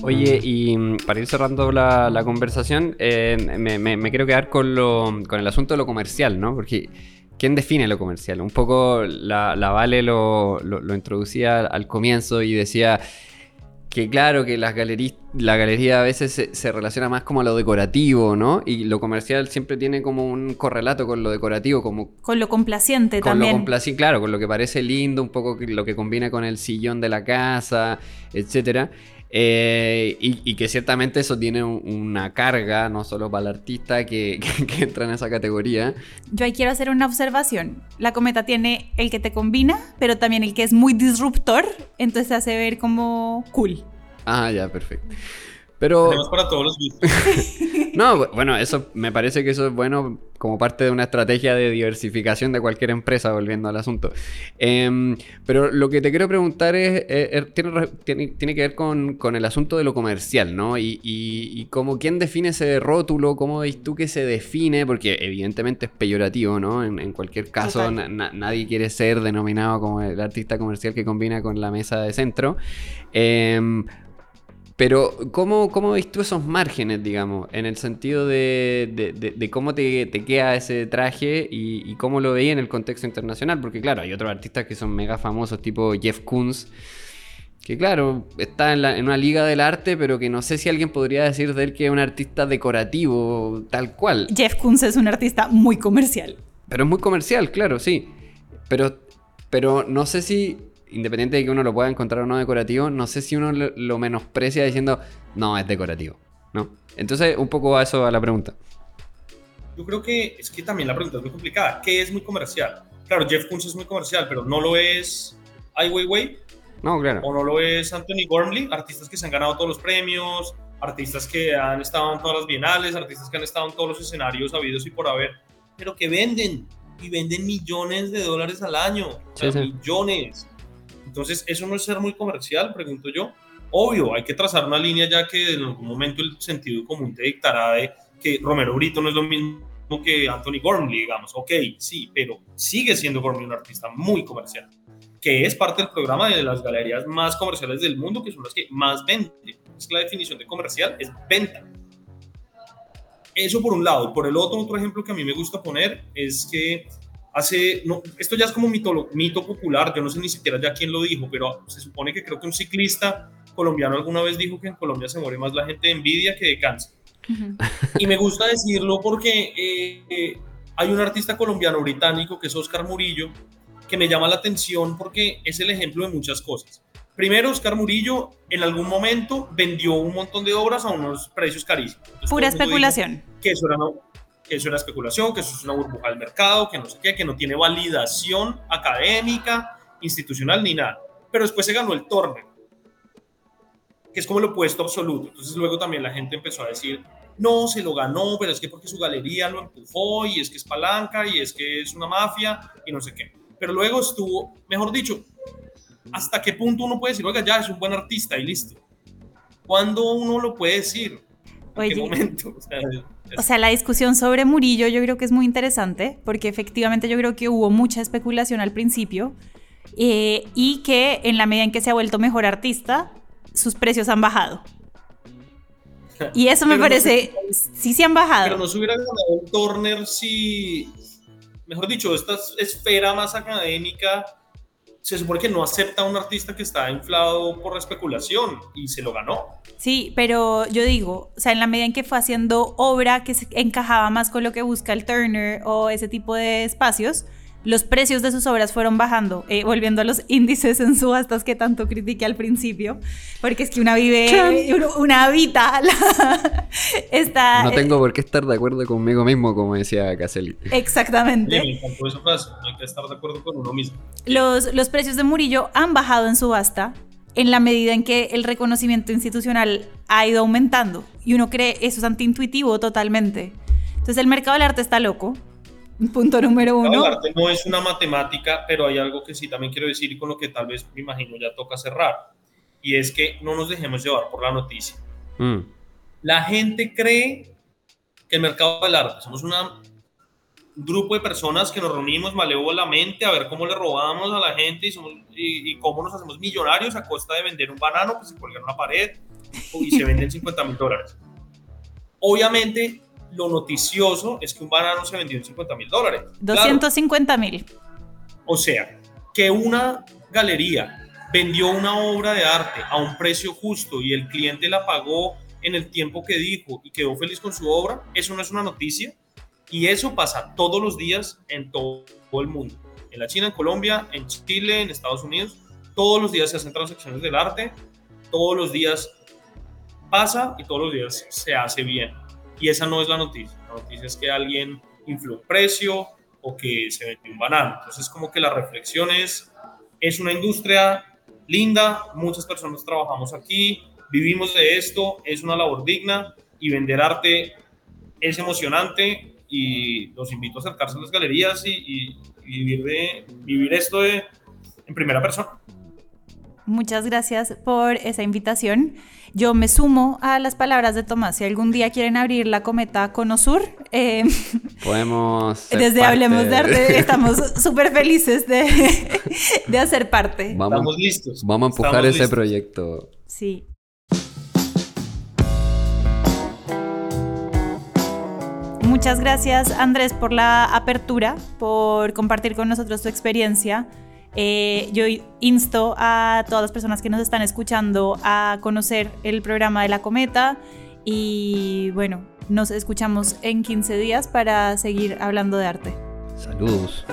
Oye, y mm, para ir cerrando la, conversación, eh, me, quiero quedar con, lo, con el asunto de lo comercial, ¿no? Porque, ¿quién define lo comercial? Un poco la, Vale lo, introducía al comienzo y decía que claro, que las galerías, la galería a veces se, relaciona más como a lo decorativo, ¿no? Y lo comercial siempre tiene como un correlato con lo decorativo, como... Con lo complaciente con también. Lo complaciente, claro, con lo que parece lindo, un poco lo que combina con el sillón de la casa, etcétera. Eh, y, que ciertamente eso tiene una carga, no solo para el artista que, entra en esa categoría. Yo ahí quiero hacer una observación. La cometa tiene el que te combina, pero también el que es muy disruptor, entonces te hace ver como cool. Ah, ya, perfecto. Pero... Tenemos para todos los gustos. no, bueno, eso me parece que eso es bueno como parte de una estrategia de diversificación de cualquier empresa, volviendo al asunto. Em, pero lo que te quiero preguntar es, eh, er, tiene, tiene, que ver con, con, el asunto de lo comercial, ¿no? Y, y, cómo quién define ese rótulo, cómo veis tú que se define, porque evidentemente es peyorativo, ¿no? En, cualquier caso, nadie quiere ser denominado como el artista comercial que combina con la mesa de centro. Eh, pero, ¿cómo, cómo ves tú esos márgenes, digamos, en el sentido de, cómo te, queda ese traje y, cómo lo veía en el contexto internacional? Porque, claro, hay otros artistas que son mega famosos, tipo Jeff Koons, que, claro, está en, una liga del arte, pero que no sé si alguien podría decir de él que es un artista decorativo, tal cual. Jeff Koons es un artista muy comercial. Pero es muy comercial, claro, sí. Pero, pero no sé si independiente de que uno lo pueda encontrar o no decorativo, no sé si uno lo, menosprecia diciendo, no, es decorativo, ¿no? Entonces, un poco a eso a la pregunta. Yo creo que es que también la pregunta es muy complicada. ¿Qué es muy comercial? Claro, Jeff Koons es muy comercial, pero no lo es Ai Weiwei. No, claro. O no lo es Anthony Gormley, artistas que se han ganado todos los premios, artistas que han estado en todas las bienales, artistas que han estado en todos los escenarios habidos y por haber, pero que venden y venden millones de dólares al año. Millones. Entonces, ¿eso no es ser muy comercial? Pregunto yo. Obvio, hay que trazar una línea ya que en algún momento el sentido común te dictará de que Romero Brito no es lo mismo que Anthony Gormley, digamos. Ok, sí, pero sigue siendo Gormley un artista muy comercial, que es parte del programa de las galerías más comerciales del mundo, que son las que más venden. Es la definición de comercial es venta. Eso por un lado. Por el otro, otro ejemplo que a mí me gusta poner es que hace, no, esto ya es como mito, mito popular, yo no sé ni siquiera ya quién lo dijo, pero se supone que creo que un ciclista colombiano alguna vez dijo que en Colombia se muere más la gente de envidia que de cáncer. Y me gusta decirlo porque eh, hay un artista colombiano británico que es Oscar Murillo, que me llama la atención porque es el ejemplo de muchas cosas. Primero, Oscar Murillo en algún momento vendió un montón de obras a unos precios carísimos. Pura especulación. Que eso era, no, que es una especulación, que eso es una burbuja del mercado, que no sé qué, que no tiene validación académica, institucional ni nada. Pero después se ganó el torneo, que es como lo opuesto absoluto. Entonces luego también la gente empezó a decir, no, se lo ganó, pero es que porque su galería lo empujó y es que es palanca y es que es una mafia y no sé qué. Pero luego estuvo, mejor dicho, hasta qué punto uno puede decir, oiga, ya es un buen artista y listo. ¿Cuándo uno lo puede decir? ¿En qué momento? O sea, la discusión sobre Murillo yo creo que es muy interesante porque efectivamente yo creo que hubo mucha especulación al principio eh, y que en la medida en que se ha vuelto mejor artista, sus precios han bajado. Y eso me parece, sí se han bajado. Pero no se hubiera ganado Turner si, mejor dicho, esta esfera más académica se supone que no acepta a un artista que está inflado por la especulación y se lo ganó. Sí, pero yo digo, o sea, en la medida en que fue haciendo obra que se encajaba más con lo que busca el Turner o ese tipo de espacios, los precios de sus obras fueron bajando, eh, volviendo a los índices en subastas que tanto critiqué al principio, porque es que una vive, una habita, está... No tengo por qué estar de acuerdo conmigo mismo, como decía Caselli. Exactamente. me encantó esa frase, no hay que estar de acuerdo con uno mismo. Los, los precios de Murillo han bajado en subasta en la medida en que el reconocimiento institucional ha ido aumentando, y uno cree eso es antiintuitivo totalmente. Entonces el mercado del arte está loco, Punto número uno. El arte no es una matemática, pero hay algo que sí también quiero decir y con lo que tal vez me imagino ya toca cerrar. Y es que no nos dejemos llevar por la noticia. Mm. La gente cree que el mercado del arte, somos una, un grupo de personas que nos reunimos malévolamente a ver cómo le robamos a la gente y, y, cómo nos hacemos millonarios a costa de vender un banano que se cuelga en una pared y se venden 50 mil dólares. Obviamente lo noticioso es que un banano se vendió en 50 mil dólares. 250 mil. O sea, que una galería vendió una obra de arte a un precio justo y el cliente la pagó en el tiempo que dijo y quedó feliz con su obra, eso no es una noticia. Y eso pasa todos los días en todo el mundo. En la China, en Colombia, en Chile, en Estados Unidos. Todos los días se hacen transacciones del arte. Todos los días pasa y todos los días se hace bien. Y esa no es la noticia. La noticia es que alguien infló el precio o que se metió un banano. Entonces, como que la reflexión es, es una industria linda, muchas personas trabajamos aquí, vivimos de esto, es una labor digna y vender arte es emocionante y los invito a acercarse a las galerías y, vivir, de, vivir esto en primera persona. Muchas gracias por esa invitación. Yo me sumo a las palabras de Tomás. Si algún día quieren abrir la cometa Conosur, eh, podemos. desde Hablemos de Arte, estamos súper felices de, de, hacer parte. Vamos, estamos listos. Vamos a empujar ese proyecto. Sí. Muchas gracias Andrés por la apertura, por compartir con nosotros tu experiencia. Eh, yo insto a todas las personas que nos están escuchando a conocer el programa de la cometa y bueno, nos escuchamos en 15 días para seguir hablando de arte. Saludos.